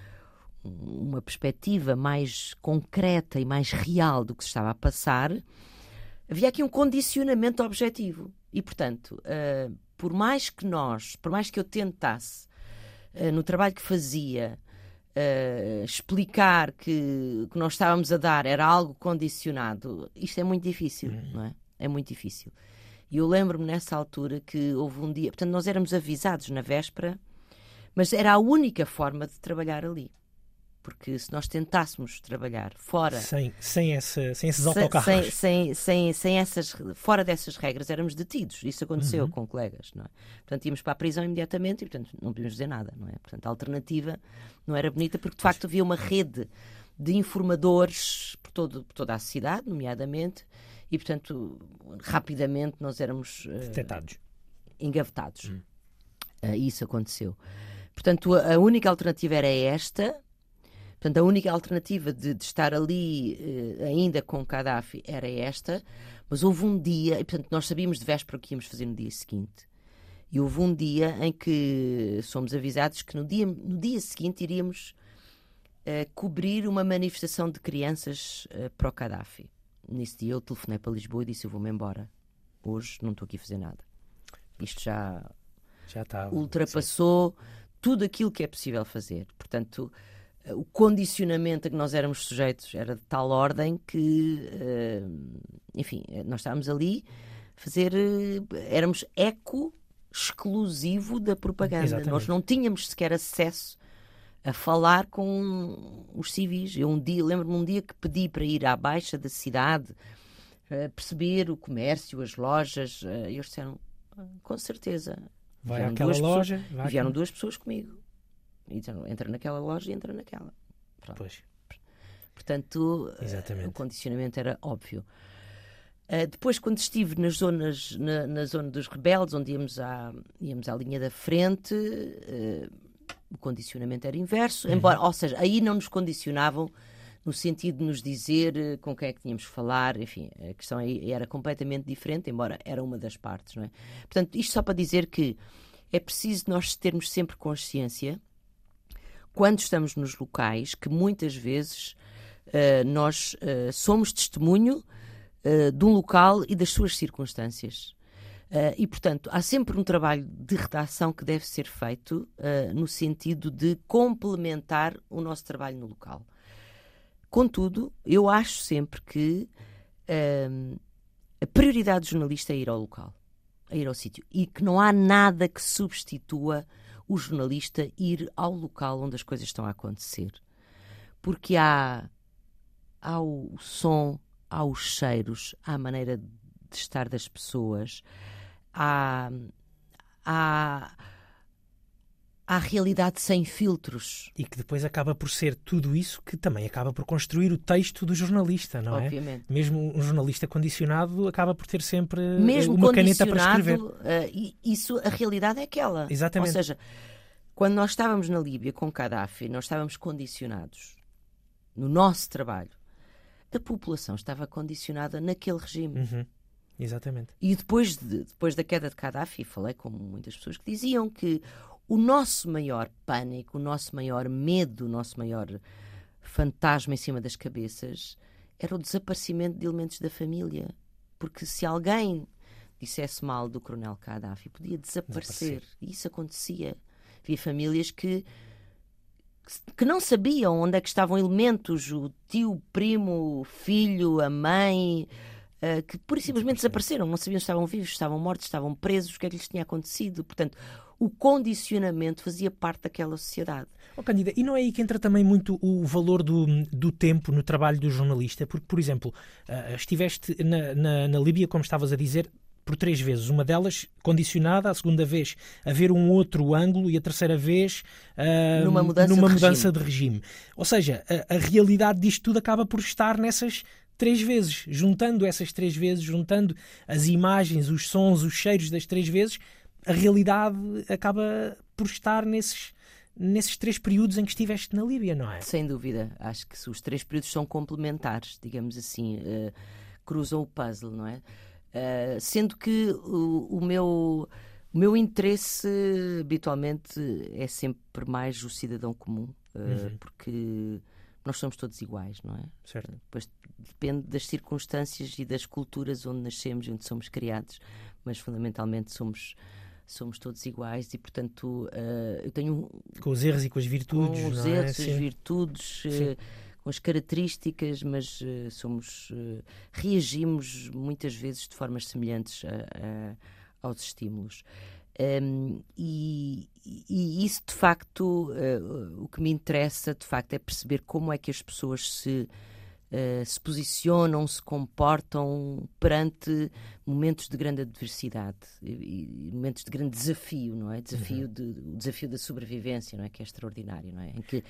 uma perspectiva mais concreta e mais real do que se estava a passar, havia aqui um condicionamento objetivo. E, portanto, uh, por mais que nós, por mais que eu tentasse, uh, no trabalho que fazia, uh, explicar que o que nós estávamos a dar era algo condicionado, isto é muito difícil, uhum. não é? É muito difícil. E eu lembro-me nessa altura que houve um dia, portanto, nós éramos avisados na véspera, mas era a única forma de trabalhar ali porque se nós tentássemos trabalhar fora sem, sem, essa, sem esses autocarros sem, sem, sem, sem, essas fora dessas regras éramos detidos. Isso aconteceu uhum. com colegas não é? portanto íamos para a prisão imediatamente e portanto não podíamos dizer nada não é? Portanto a alternativa não era bonita porque de facto havia uma rede de informadores por, todo, por toda a cidade nomeadamente e portanto rapidamente nós éramos uh, detectados. engavetados. Uhum. uh, isso aconteceu. Portanto, a única alternativa era esta, Portanto, a única alternativa de, de estar ali eh, ainda com Gaddafi era esta, mas houve um dia, e portanto nós sabíamos de véspera o que íamos fazer no dia seguinte. E houve um dia em que somos avisados que no dia, no dia seguinte iríamos uh, cobrir uma manifestação de crianças uh, para o Gaddafi. Nesse dia eu telefonei para Lisboa e disse: Eu vou-me embora. Hoje não estou aqui a fazer nada. Isto já, já está, ultrapassou sim. tudo aquilo que é possível fazer. Portanto, o condicionamento a que nós éramos sujeitos era de tal ordem que, eh, enfim, nós estávamos ali a fazer. Eh, éramos eco exclusivo da propaganda. Exatamente. Nós não tínhamos sequer acesso a falar com os civis. Eu um dia, lembro-me um dia que pedi para ir à baixa da cidade, perceber o comércio, as lojas, e eles disseram, ah, com certeza. Vai àquela loja. Pessoas, vai vieram duas pessoas comigo. Então, entra naquela loja e entra naquela. Pronto. Pois. Portanto, Exatamente. o condicionamento era óbvio. Uh, depois, quando estive nas zonas, na, na, zona dos rebeldes, onde íamos à, íamos à linha da frente, uh, o condicionamento era inverso, uhum. embora, ou seja, aí não nos condicionavam no sentido de nos dizer com quem é que tínhamos que falar, enfim, a questão aí era completamente diferente, embora era uma das partes, não é? Portanto, isto só para dizer que é preciso nós termos sempre consciência, quando estamos nos locais, que muitas vezes nós somos testemunho uh, de um local e das suas circunstâncias. Uh, e, portanto, há sempre um trabalho de redação que deve ser feito uh, no sentido de complementar o nosso trabalho no local. Contudo, eu acho sempre que uh, a prioridade do jornalista é ir ao local, é ir ao sítio. E que não há nada que substitua o jornalista ir ao local onde as coisas estão a acontecer. Porque há, há o som, há os cheiros, há a maneira de estar das pessoas, há, há, a realidade sem filtros. E que depois acaba por ser tudo isso que também acaba por construir o texto do jornalista, não é? Obviamente. é? Mesmo um jornalista condicionado acaba por ter sempre Mesmo uma caneta para escrever. Uh, isso, a realidade é aquela. Exatamente. Ou seja, quando nós estávamos na Líbia com Gaddafi, nós estávamos condicionados no nosso trabalho a população estava condicionada naquele regime. Uhum. Exatamente. E depois, de, depois da queda de Gaddafi, falei com muitas pessoas que diziam que o nosso maior pânico, o nosso maior medo, o nosso maior fantasma em cima das cabeças era o desaparecimento de elementos da família. Porque se alguém dissesse mal do Coronel Gaddafi, podia desaparecer. desaparecer. E isso acontecia. Havia famílias que que não sabiam onde é que estavam elementos, o tio, o primo, o filho, a mãe, uh, que pura e simplesmente desapareceram, não sabiam se estavam vivos, se estavam mortos, se estavam presos, o que é que lhes tinha acontecido. Portanto, o condicionamento fazia parte daquela sociedade. Oh, Candida, e não é aí que entra também muito o valor do, do tempo no trabalho do jornalista? Porque, por exemplo, uh, estiveste na, na, na Líbia, como estavas a dizer, por três vezes. Uma delas condicionada, a segunda vez a ver um outro ângulo e a terceira vez uh, numa mudança, numa de, mudança regime. de regime. Ou seja, a, a realidade disto tudo acaba por estar nessas três vezes. Juntando essas três vezes, juntando as imagens, os sons, os cheiros das três vezes, a realidade acaba por estar nesses nesses três períodos em que estiveste na Líbia, não é? Sem dúvida. Acho que os três períodos são complementares, digamos assim, uh, cruzam o puzzle, não é? Uh, sendo que o, o, meu, o meu interesse habitualmente é sempre mais o cidadão comum, uh, uhum. porque nós somos todos iguais, não é? Certo. Depois depende das circunstâncias e das culturas onde nascemos e onde somos criados, mas fundamentalmente somos somos todos iguais e portanto uh, eu tenho com os erros e com as virtudes com os é? erros e as virtudes uh, com as características, mas uh, somos reagimos muitas vezes de formas semelhantes a, a, aos estímulos. Um, e, e, isso de facto o que me interessa de facto é perceber como é que as pessoas se se posicionam, se comportam perante momentos de grande adversidade e, momentos de grande desafio, não é? Desafio uhum. de, o desafio da sobrevivência, não é? Que é extraordinário, não é? Em que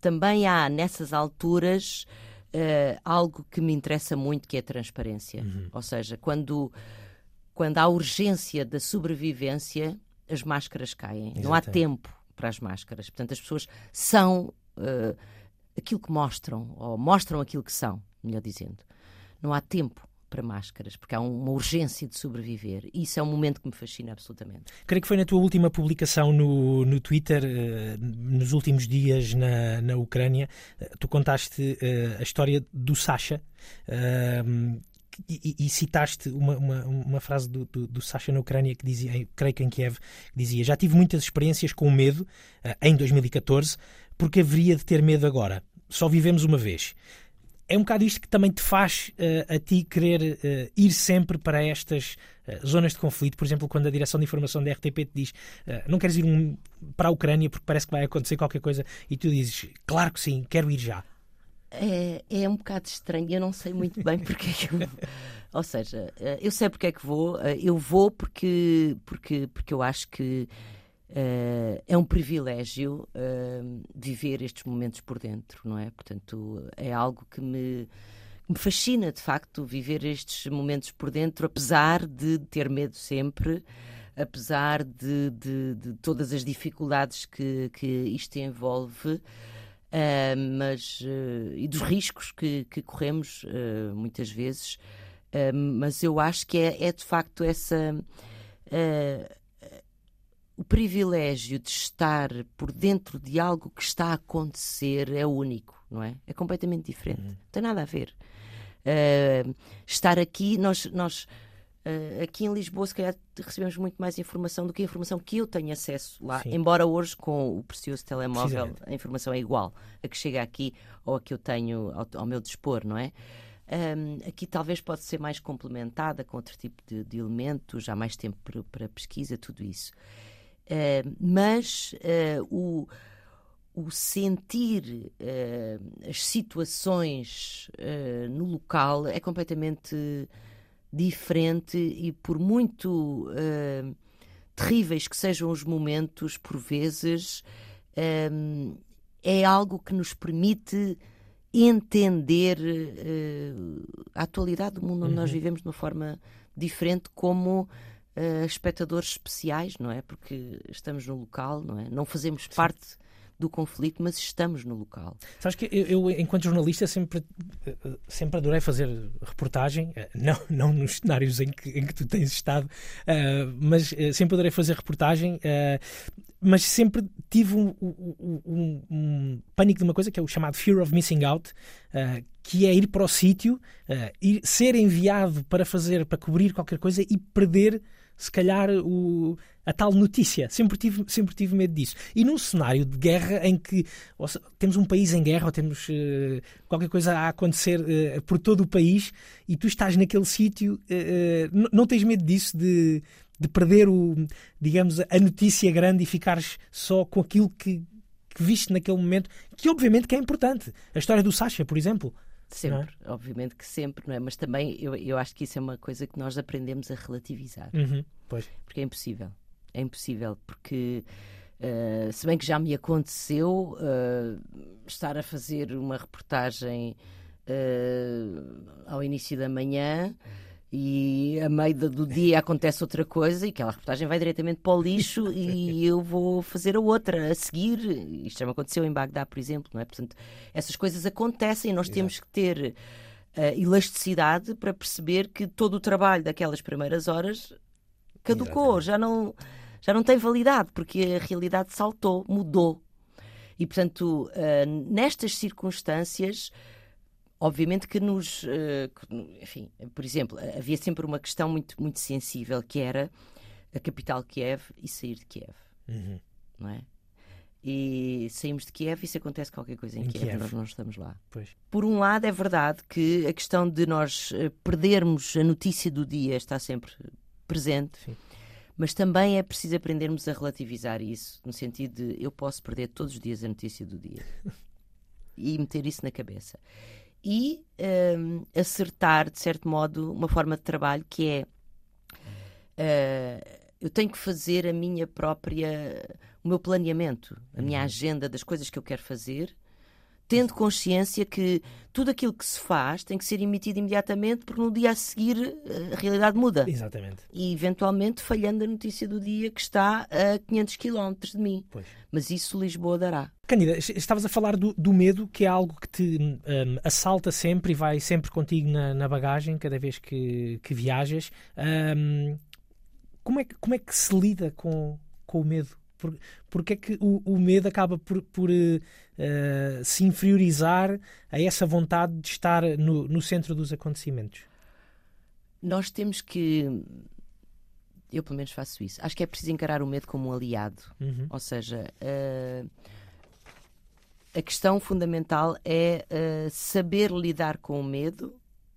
também há nessas alturas uh, algo que me interessa muito, que é a transparência. Uhum. Ou seja, quando, quando há urgência da sobrevivência, as máscaras caem. Exatamente. Não há tempo para as máscaras. Portanto, as pessoas são uh, aquilo que mostram, ou mostram aquilo que são, melhor dizendo. Não há tempo para máscaras, porque há uma urgência de sobreviver. E isso é um momento que me fascina absolutamente. Creio que foi na tua última publicação no, no Twitter, uh, nos últimos dias na, na Ucrânia, uh, tu contaste uh, a história do Sasha. E, e, citaste uma, uma, uma frase do, do, do Sasha na Ucrânia que dizia, creio que em Kiev, que dizia: Já tive muitas experiências com medo em 2014, porque haveria de ter medo agora. Só vivemos uma vez é um bocado isto que também te faz uh, a ti querer uh, ir sempre para estas uh, zonas de conflito. Por exemplo, quando a direção de informação da RTP te diz não queres ir um, para a Ucrânia porque parece que vai acontecer qualquer coisa e tu dizes claro que sim, quero ir já. É, é um bocado estranho, eu não sei muito bem porque é que eu. *laughs* Ou seja, eu sei porque é que vou, eu vou porque, porque, porque eu acho que Uh, é um privilégio uh, viver estes momentos por dentro, não é? Portanto, é algo que me, me fascina, de facto, viver estes momentos por dentro, apesar de ter medo sempre, apesar de, de, de todas as dificuldades que, que isto envolve. Uh, mas e dos riscos que, que corremos muitas vezes, mas eu acho que é, é de facto essa o privilégio de estar por dentro de algo que está a acontecer é único, não é? É completamente diferente. Uhum. Não tem nada a ver. Uh, estar aqui, nós, nós uh, aqui em Lisboa, se calhar recebemos muito mais informação do que a informação que eu tenho acesso lá. Sim. Embora hoje, com o precioso telemóvel, a informação é igual a que chega aqui ou a que eu tenho ao, ao meu dispor, não é? Um, aqui talvez pode ser mais complementada com outro tipo de, de elementos, há mais tempo para, para pesquisa, tudo isso. Eh, mas uh, o, o, sentir uh, as situações no local é completamente diferente e por muito terríveis que sejam os momentos, por vezes, é algo que nos permite entender a atualidade do mundo onde uhum. nós vivemos de uma forma diferente, como uh, espectadores especiais, não é? Porque estamos no local, não é? Não fazemos Sim. parte do conflito, mas estamos no local. Sabes que eu, eu enquanto jornalista, sempre, eh, sempre adorei fazer reportagem, eh, não, *laughs* não nos cenários em que, em que tu tens estado, uh, mas sempre adorei fazer reportagem, uh, mas sempre tive um, um, um, um, pânico de uma coisa que é o chamado fear of missing out, uh, que é ir para o sítio, ir, ser enviado para fazer, para cobrir qualquer coisa e perder se calhar, o, a tal notícia. Sempre tive, sempre tive medo disso. E num cenário de guerra em que temos um país em guerra ou temos uh, qualquer coisa a acontecer uh, por todo o país e tu estás naquele sítio, uh, não tens medo disso, de, de perder o, digamos, a notícia grande e ficares só com aquilo que, que viste naquele momento, que obviamente que é importante. A história do Sasha, por exemplo. Sempre, é? obviamente que sempre, não é? Mas também eu, eu acho que isso é uma coisa que nós aprendemos a relativizar. Uhum, pois. Porque é impossível. É impossível, porque uh, se bem que já me aconteceu uh, estar a fazer uma reportagem uh, ao início da manhã e a meio do dia acontece outra coisa e aquela reportagem vai diretamente para o lixo e *laughs* eu vou fazer a outra a seguir. Isto já me aconteceu em Bagdá, por exemplo, não é? Portanto, essas coisas acontecem e nós Exato. temos que ter uh, elasticidade para perceber que todo o trabalho daquelas primeiras horas caducou, já não, já não tem validade, porque a realidade saltou, mudou. E, portanto, uh, nestas circunstâncias Obviamente que nos. Eh, enfim, por exemplo, havia sempre uma questão muito, muito sensível que era a capital Kiev e sair de Kiev. Uhum. Não é? E saímos de Kiev e se acontece qualquer coisa em, em Kiev, Kiev, nós não estamos lá. Pois. Por um lado, é verdade que a questão de nós eh, perdermos a notícia do dia está sempre presente. Sim. Mas também é preciso aprendermos a relativizar isso, no sentido de eu posso perder todos os dias a notícia do dia *laughs* e meter isso na cabeça e um, acertar, de certo modo, uma forma de trabalho que é uh, eu tenho que fazer a minha própria, o meu planeamento, a minha uhum. agenda das coisas que eu quero fazer tendo consciência que tudo aquilo que se faz tem que ser emitido imediatamente, porque no dia a seguir eh, a realidade muda. Exatamente. E eventualmente falhando a notícia do dia que está a 500 km de mim. Pois. Mas isso Lisboa dará. Cândida, estavas a falar do, do medo, que é algo que te um, assalta sempre e vai sempre contigo na, na bagagem, cada vez que, que viajas. Um, como, é, como é que se lida com, com o medo? Por, porque é que o, o medo acaba por, por uh, se inferiorizar a essa vontade de estar no, no centro dos acontecimentos? Nós temos que eu pelo menos faço isso. Acho que é preciso encarar o medo como um aliado. Uhum. Ou seja, uh, a questão fundamental é uh, saber lidar com o medo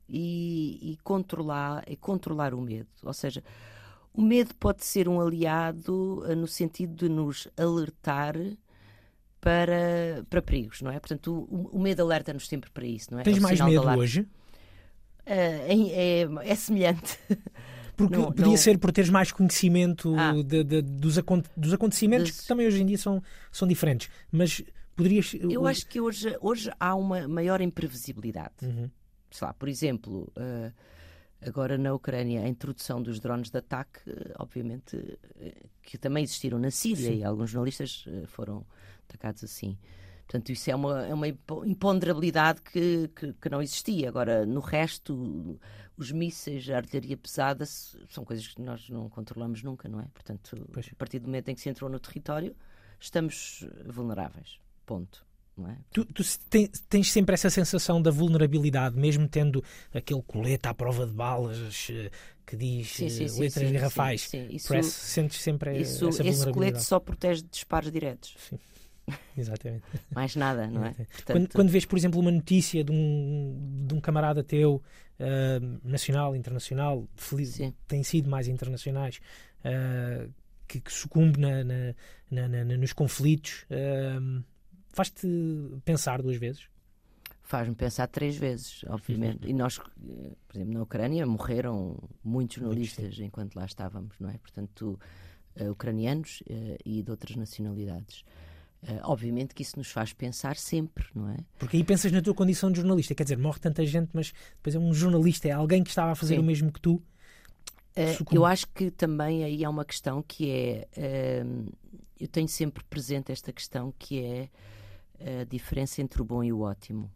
e, e, controlar, e controlar o medo. Ou seja, o medo pode ser um aliado uh, no sentido de nos alertar para, para perigos, não é? Portanto, o, o medo alerta-nos sempre para isso, não é? Tens é mais medo hoje? Uh, é, é, é, semelhante. *laughs* Porque Não, podia não- ser por teres mais conhecimento Ah. de- de- dos, acon- dos acontecimentos Das- que também hoje em dia são, são diferentes. Mas poderias. Eu acho que hoje, hoje há uma maior imprevisibilidade. Uhum. Sei lá, por exemplo, eh, agora na Ucrânia, a introdução dos drones de ataque, eh, obviamente, eh, que também existiram na Síria Sim. e alguns jornalistas eh, foram atacados assim. Portanto, isso é uma, é uma impo- imponderabilidade que, que, que não existia. Agora, no resto, os mísseis, a artilharia pesada, são coisas que nós não controlamos nunca, não é? Portanto, Pois. a partir do momento em que se entrou no território, estamos vulneráveis. Ponto. É? Tu, tu ten- tens sempre essa sensação da vulnerabilidade, mesmo tendo aquele colete à prova de balas eh, que diz Sim, sim, eh, sim, letras sim, garrafais. sim, sim. Isso- Parece, sentes sempre Isso, essa esse vulnerabilidade. colete só protege de disparos diretos. *laughs* Exatamente. Mais nada, não é? Portanto, Quando, quando vês, por exemplo, uma notícia de um, de um camarada teu, eh, nacional, internacional, feliz, Sim. tem sido mais internacionais, eh, que, que sucumbe na, na- na- nos conflitos, eh, faz-te pensar duas vezes? Faz-me pensar três vezes, obviamente. E nós, eh, por exemplo, na Ucrânia morreram muitos jornalistas enquanto lá estávamos, não é? Portanto, eh, ucranianos eh, e de outras nacionalidades. Eh, obviamente que isso nos faz pensar sempre, não é? Porque aí pensas na tua condição de jornalista, quer dizer, morre tanta gente, mas depois é um jornalista, é alguém que estava a fazer Sim. o mesmo que tu. Sucumbe. eu acho que também aí há uma questão que é. eh, eu tenho sempre presente esta questão que é a diferença entre o bom e o ótimo.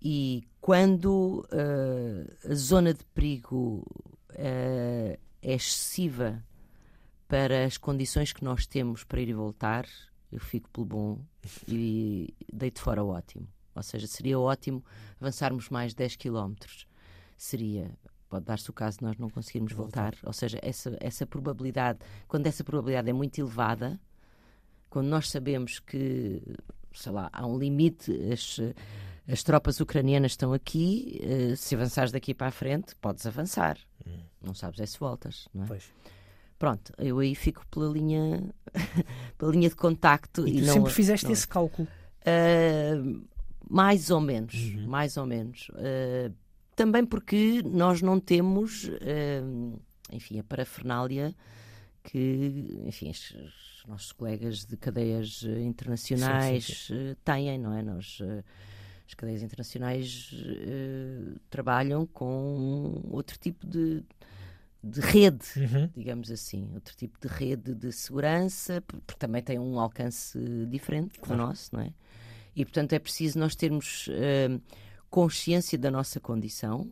E quando eh, a zona de perigo eh, é excessiva para as condições que nós temos para ir e voltar, eu fico pelo bom e deito fora o ótimo. Ou seja, seria ótimo avançarmos mais 10 quilómetros. Seria, pode dar-se o caso de nós não conseguirmos voltar. Ou seja, essa, essa probabilidade, quando essa probabilidade é muito elevada, quando nós sabemos que, sei lá, há um limite, as, as tropas ucranianas estão aqui, eh, se avançares daqui para a frente, podes avançar. Não sabes é se voltas, não é? Pois. Pronto, eu aí fico pela linha, *laughs* pela linha de contacto. E tu não- sempre fizeste não- esse cálculo. Uh, mais ou menos, Uhum. mais ou menos. Uh, também porque nós não temos, uh, enfim, a parafernália que, enfim, nossos colegas de cadeias eh, internacionais eh, têm, não é? Nós, eh, as cadeias internacionais eh, trabalham com outro tipo de, de rede, Uhum. digamos assim, outro tipo de rede de segurança, por- porque também tem um alcance diferente do nosso, não é? E portanto é preciso nós termos eh, consciência da nossa condição,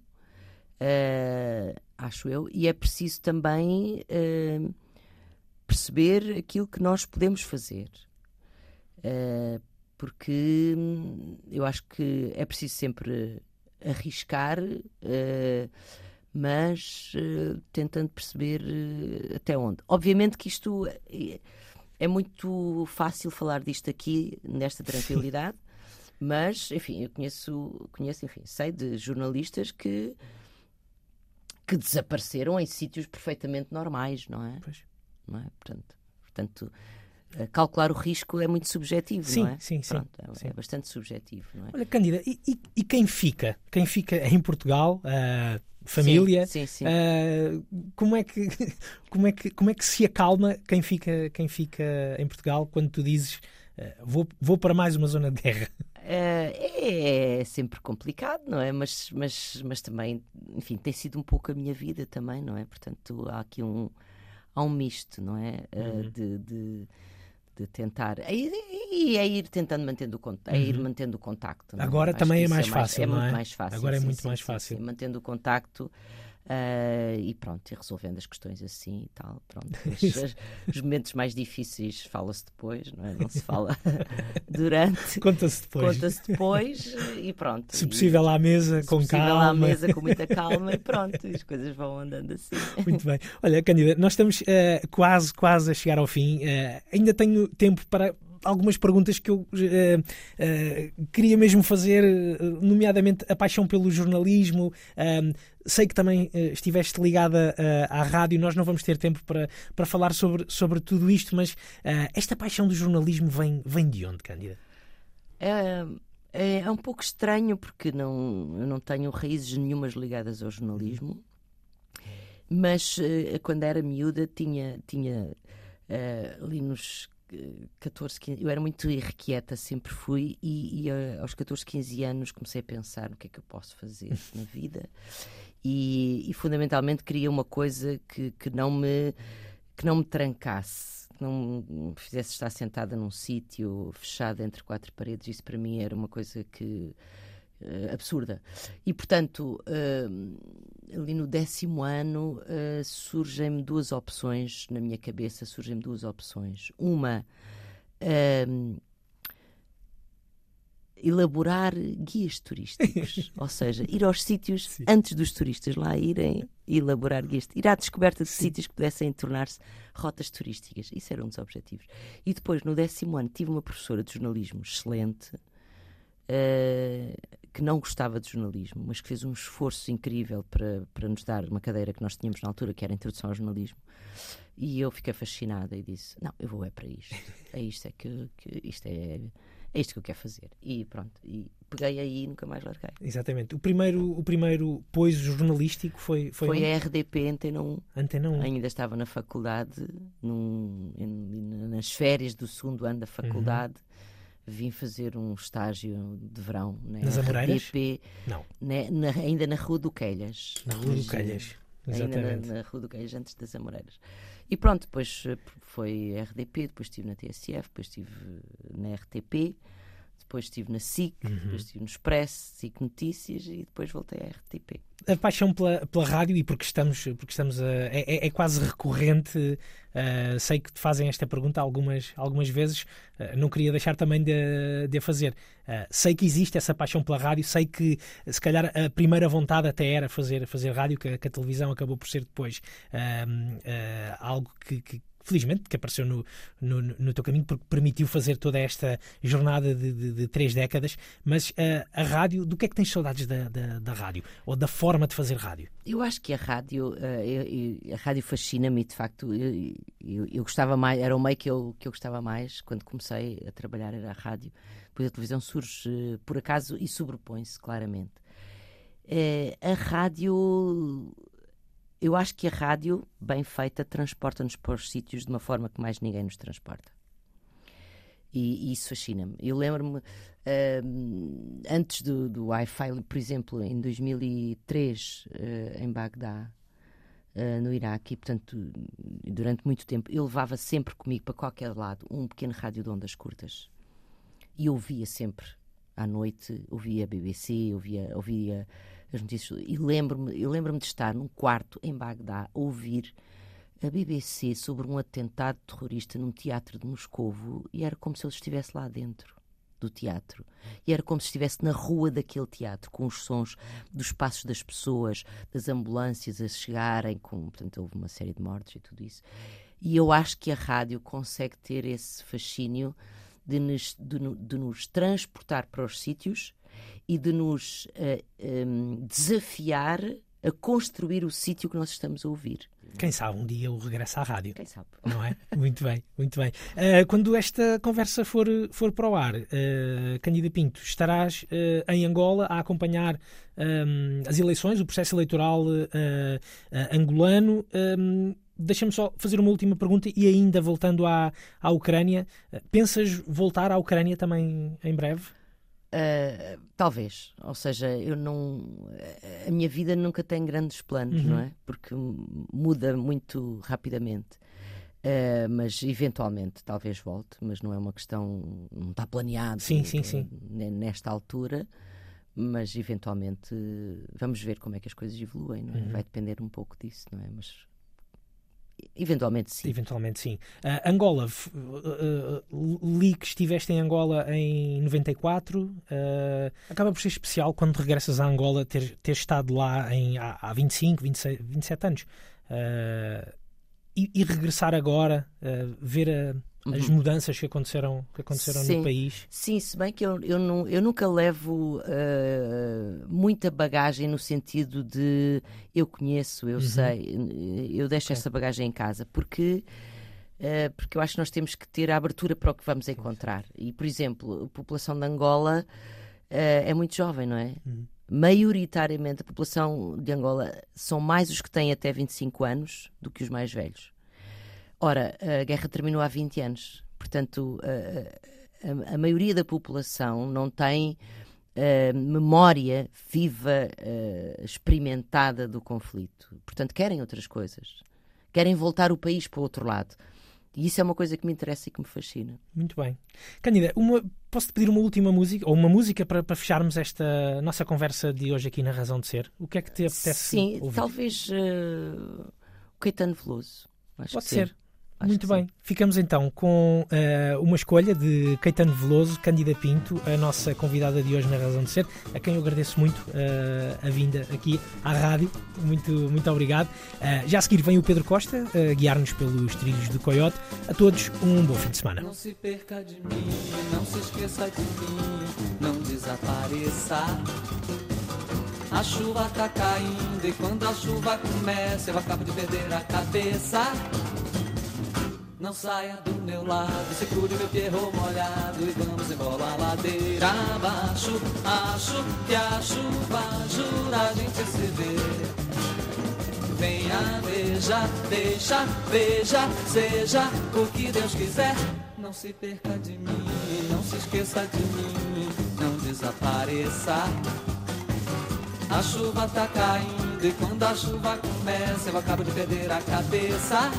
eh, acho eu, e é preciso também eh, perceber aquilo que nós podemos fazer. Eh, porque hum, eu acho que é preciso sempre arriscar, eh, mas eh, tentando perceber até onde. Obviamente que isto é, é muito fácil falar disto aqui, nesta tranquilidade, mas, enfim, eu conheço, conheço enfim, sei de jornalistas que, que desapareceram em sítios perfeitamente normais, não é? Pois. Não é? Portanto, portanto, eh, calcular o risco é muito subjetivo, Sim, não é? sim, sim, Pronto, é, sim. é bastante subjetivo, não é? Olha, Cândida, e, e- e quem fica? Quem fica em Portugal? Ah, família? Sim, sim. sim. Ah, como, é que, *laughs* como, é que, como é que se acalma quem fica, quem fica em Portugal quando tu dizes ah, vou, vou para mais uma zona de guerra? Eh, é sempre complicado, não é? Mas, mas, mas também, enfim, tem sido um pouco a minha vida também, não é? Portanto, há aqui um, há um misto, não é? Eh, Uhum. de, de, de tentar. E é ir tentando mantendo o contacto. É ir mantendo o contacto. é? Uhum. Agora também é isso mais fácil, É não muito é? mais fácil. Agora é muito mais fácil. mantendo o contacto. Eh, e pronto, e resolvendo as questões assim e tal. Pronto. *laughs* Os, os- os momentos mais difíceis fala-se depois, não é? Não se fala *laughs* durante. Conta-se depois. Conta-se depois e pronto. Se possível à mesa, se com possível calma. à mesa com muita *laughs* calma e pronto, as coisas vão andando assim. Muito bem. Olha, Cândida, nós estamos eh, quase, quase a chegar ao fim. Eh, ainda tenho tempo para algumas perguntas que eu eh, eh, queria mesmo fazer, eh, nomeadamente a paixão pelo jornalismo. Um, sei que também eh, estiveste ligada à rádio, nós não vamos ter tempo para, para falar sobre, sobre tudo isto, mas esta paixão do jornalismo vem, vem de onde, Cândida? É, é, é um pouco estranho porque não, eu não tenho raízes nenhumas ligadas ao jornalismo. Mas uh, quando era miúda, tinha, tinha uh, ali nos 14, 15, eu era muito irrequieta, sempre fui, e, e aos 14, 15 anos comecei a pensar no que é que eu posso fazer na *laughs* vida. E, e fundamentalmente queria uma coisa que, que, não me, que não me trancasse, que não me fizesse estar sentada num sítio fechado entre quatro paredes. Isso para mim era uma coisa que uh, absurda. E, portanto, uh, ali no décimo ano uh, surgem-me duas opções na minha cabeça, surgem-me duas opções. Uma, elaborar guias turísticos, *laughs* ou seja, ir aos sítios Sim. antes dos turistas lá irem e elaborar guias, ir à descoberta de Sim. sítios que pudessem tornar-se rotas turísticas. Isso era um dos objetivos. E depois, no décimo ano, tive uma professora de jornalismo excelente, uh, que não gostava de jornalismo, mas que fez um esforço incrível para, para nos dar uma cadeira que nós tínhamos na altura, que era a Introdução ao Jornalismo. E eu fiquei fascinada e disse: Não, eu vou é para isto. É isto, é que, que isto é, é isto que eu quero fazer. E pronto, e peguei aí e nunca mais larguei. Exatamente. O primeiro, o primeiro pois jornalístico foi. Foi, foi a RDP Antena 1. Antena 1. Ainda estava na faculdade, num, nas férias do segundo ano da faculdade. Uhum vim fazer um estágio de verão na Nas RDP, Não. Na, na, ainda na Rua do Quelhas. Na Rua do Quelhas, exatamente. Ainda na, na Rua do Quelhas, antes das Amoreiras. E pronto, depois eh, foi RDP, depois estive na TSF, depois estive na RTP, depois estive na SIC, uhum. depois estive no Expresso, SIC Notícias e depois voltei à RTP. A paixão pela, pela rádio e porque estamos, porque estamos a, é, é, é quase recorrente, uh, sei que te fazem esta pergunta algumas, algumas vezes, uh, não queria deixar também de, de a fazer. Uh, sei que existe essa paixão pela rádio, sei que se calhar a primeira vontade até era fazer, fazer rádio, que, que a televisão acabou por ser depois algo que, que felizmente, que apareceu no, no, no, teu caminho, porque permitiu fazer toda esta jornada de, de, de três décadas. Mas uh, a rádio, do que é que tens saudades da, da, da, rádio? Ou da forma de fazer rádio? Eu acho que a rádio, uh, a rádio fascina-me, de facto. Eu, eu, gostava mais, era o meio que eu, que eu gostava mais quando comecei a trabalhar, era a rádio. Depois a televisão surge uh, por acaso e sobrepõe-se claramente. a rádio eu acho que a rádio, bem feita, transporta-nos para os sítios de uma forma que mais ninguém nos transporta. E, e isso fascina-me. Eu lembro-me, uh, antes do, do Wi-Fi, por exemplo, em 2003, uh, em Bagdá, uh, no Iraque, e portanto, durante muito tempo, eu levava sempre comigo para qualquer lado um pequeno rádio de ondas curtas. E ouvia sempre, à noite, ouvia a BBC, ouvia, ouvia as notícias. E lembro-me, eu lembro-me de estar num quarto em Bagdá a ouvir a BBC sobre um atentado terrorista num teatro de Moscovo e era como se eu estivesse lá dentro do teatro. E era como se estivesse na rua daquele teatro, com os sons dos passos das pessoas, das ambulâncias a chegarem, com, portanto, houve uma série de mortes e tudo isso. E eu acho que a rádio consegue ter esse fascínio de nos, de, de nos transportar para os sítios e de nos uh, eh, um, ehm, desafiar a construir o sítio que nós estamos a ouvir. Quem sabe um dia eu regresso à rádio. Quem sabe. Não é? Muito bem, muito bem. Uh, quando esta conversa for, for para o ar, uh, Candida Pinto, estarás uh, em Angola a acompanhar um, as eleições, o processo eleitoral angolano. Um, Deixa-me só fazer uma última pergunta e ainda voltando à, à Ucrânia, pensas voltar à Ucrânia também em breve? Uh, talvez, ou seja, eu não. A minha vida nunca tem grandes planos, uhum. não é? Porque muda muito rapidamente. Uh, mas eventualmente talvez volte, mas não é uma questão. Não está planeado sim, sim, sim. nesta altura. Mas eventualmente vamos ver como é que as coisas evoluem, não é? Uhum. Vai depender um pouco disso, não é? Mas Eventualmente sim. Eventualmente sim. Uh, Angola, uh, li que estiveste em Angola em 94. Uh, acaba por ser especial quando regressas a Angola ter, ter estado lá em, há, há 25, 26, 27 anos. Uh, e, e, regressar agora, ver a as uhum. mudanças que aconteceram, que aconteceram sim, no país. Sim, se bem que eu, eu, não, eu nunca levo uh, muita bagagem no sentido de eu conheço, eu uhum. sei, eu deixo okay. essa bagagem em casa, porque. Uh, porque eu acho que nós temos que ter a abertura para o que vamos encontrar. E, por exemplo, a população de Angola uh, é muito jovem, não é? Uhum. maioritariamente a população de Angola são mais os que têm até 25 anos do que os mais velhos. Ora, a guerra terminou há 20 anos, portanto, a, a, a maioria da população não tem uh, memória viva, uh, experimentada do conflito. Portanto, querem outras coisas. Querem voltar o país para o outro lado. E isso é uma coisa que me interessa e que me fascina. Muito bem. Cândida, uma, posso-te pedir uma última música, ou uma música para, para, fecharmos esta nossa conversa de hoje aqui na Razão de Ser? O que é que te apetece Sim, ouvir? talvez uh, o Caetano Veloso. Pode ser. Acho Muito bem. Sim. Ficamos então com uh, uma escolha de Caetano Veloso, Cândida Pinto, a nossa convidada de hoje na Razão de Ser, a quem eu agradeço muito uh, a vinda aqui à rádio. Muito, muito obrigado. Uh, já a seguir vem o Pedro Costa guiar-nos pelos trilhos do Coyote. A todos, um bom fim de semana. Não se perca de mim, não se esqueça de mim, não desapareça. A chuva tá caindo e quando a chuva começa eu acabo de perder a cabeça. Não saia do meu lado, segure meu perro molhado e vamos embora a ladeira abaixo. Acho que a chuva ajuda a gente se ver. Venha, veja, deixa, veja, seja o que Deus quiser. Não se perca de mim, não se esqueça de mim, não desapareça. A chuva tá caindo e quando a chuva começa eu acabo de perder a cabeça.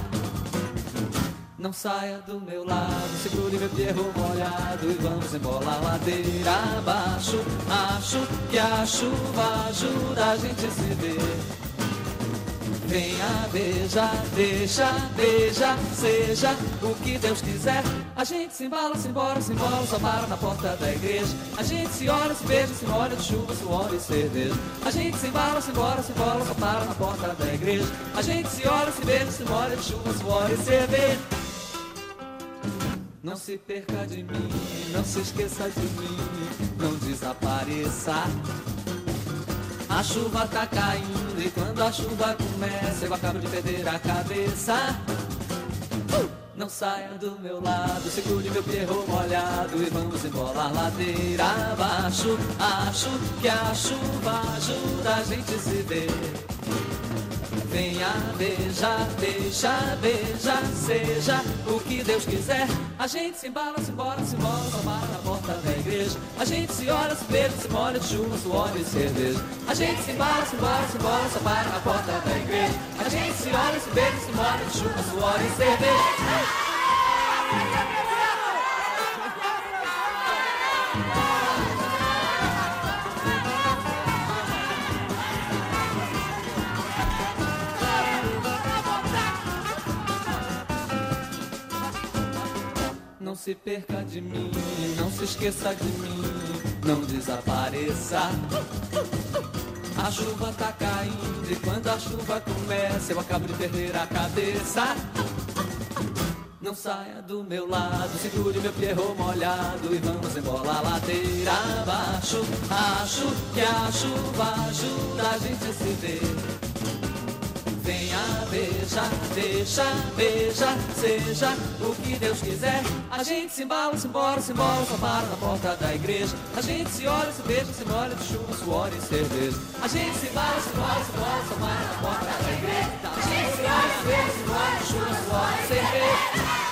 Não saia do meu lado, segure meu perro molhado e vamos embora a ladeira abaixo. Acho que a chuva ajuda a gente a se ver. Venha, beija, deixa, beija, seja o que Deus quiser. A gente se embala, se embora, se embora, só para na porta da igreja. A gente se olha, se beija, se molha de chuva, suor e cerveja. A gente se embala, se embora, se embora, só para na porta da igreja. A gente se olha, se beija, se molha de chuva, suor e cerveja. Não se perca de mim, não se esqueça de mim, não desapareça. A chuva tá caindo e quando a chuva começa eu acabo de perder a cabeça. Não saia do meu lado, segure meu perro molhado e vamos embora ladeira abaixo. Acho que a chuva ajuda a gente se ver. Venha, beija, deixa, beija, seja o que Deus quiser. A gente se embala, se embora, se embora, só para na porta da igreja. A gente se olha, se beija, se molha de chuva, suor e cerveja. A gente se embala, se embora, se embora, só para na porta da igreja. A gente se olha, se beija, se molha de chuva, suor e cerveja. Se perca de mim, não se esqueça de mim, não desapareça. A chuva tá caindo e quando a chuva começa eu acabo de perder a cabeça. Não saia do meu lado, segure meu perro molhado e vamos embora a ladeira abaixo. Acho que a chuva ajuda a gente a se ver beija, deixa, beija, seja o que Deus quiser. A gente se embala, se embora, se embora, só para na porta da igreja. A gente se olha, se beija, se molha de chuva, suor e cerveja. A gente se embala, se embora, se embora, só para na porta da igreja. A gente se olha, se beija, se molha de chuva, suor e cerveja.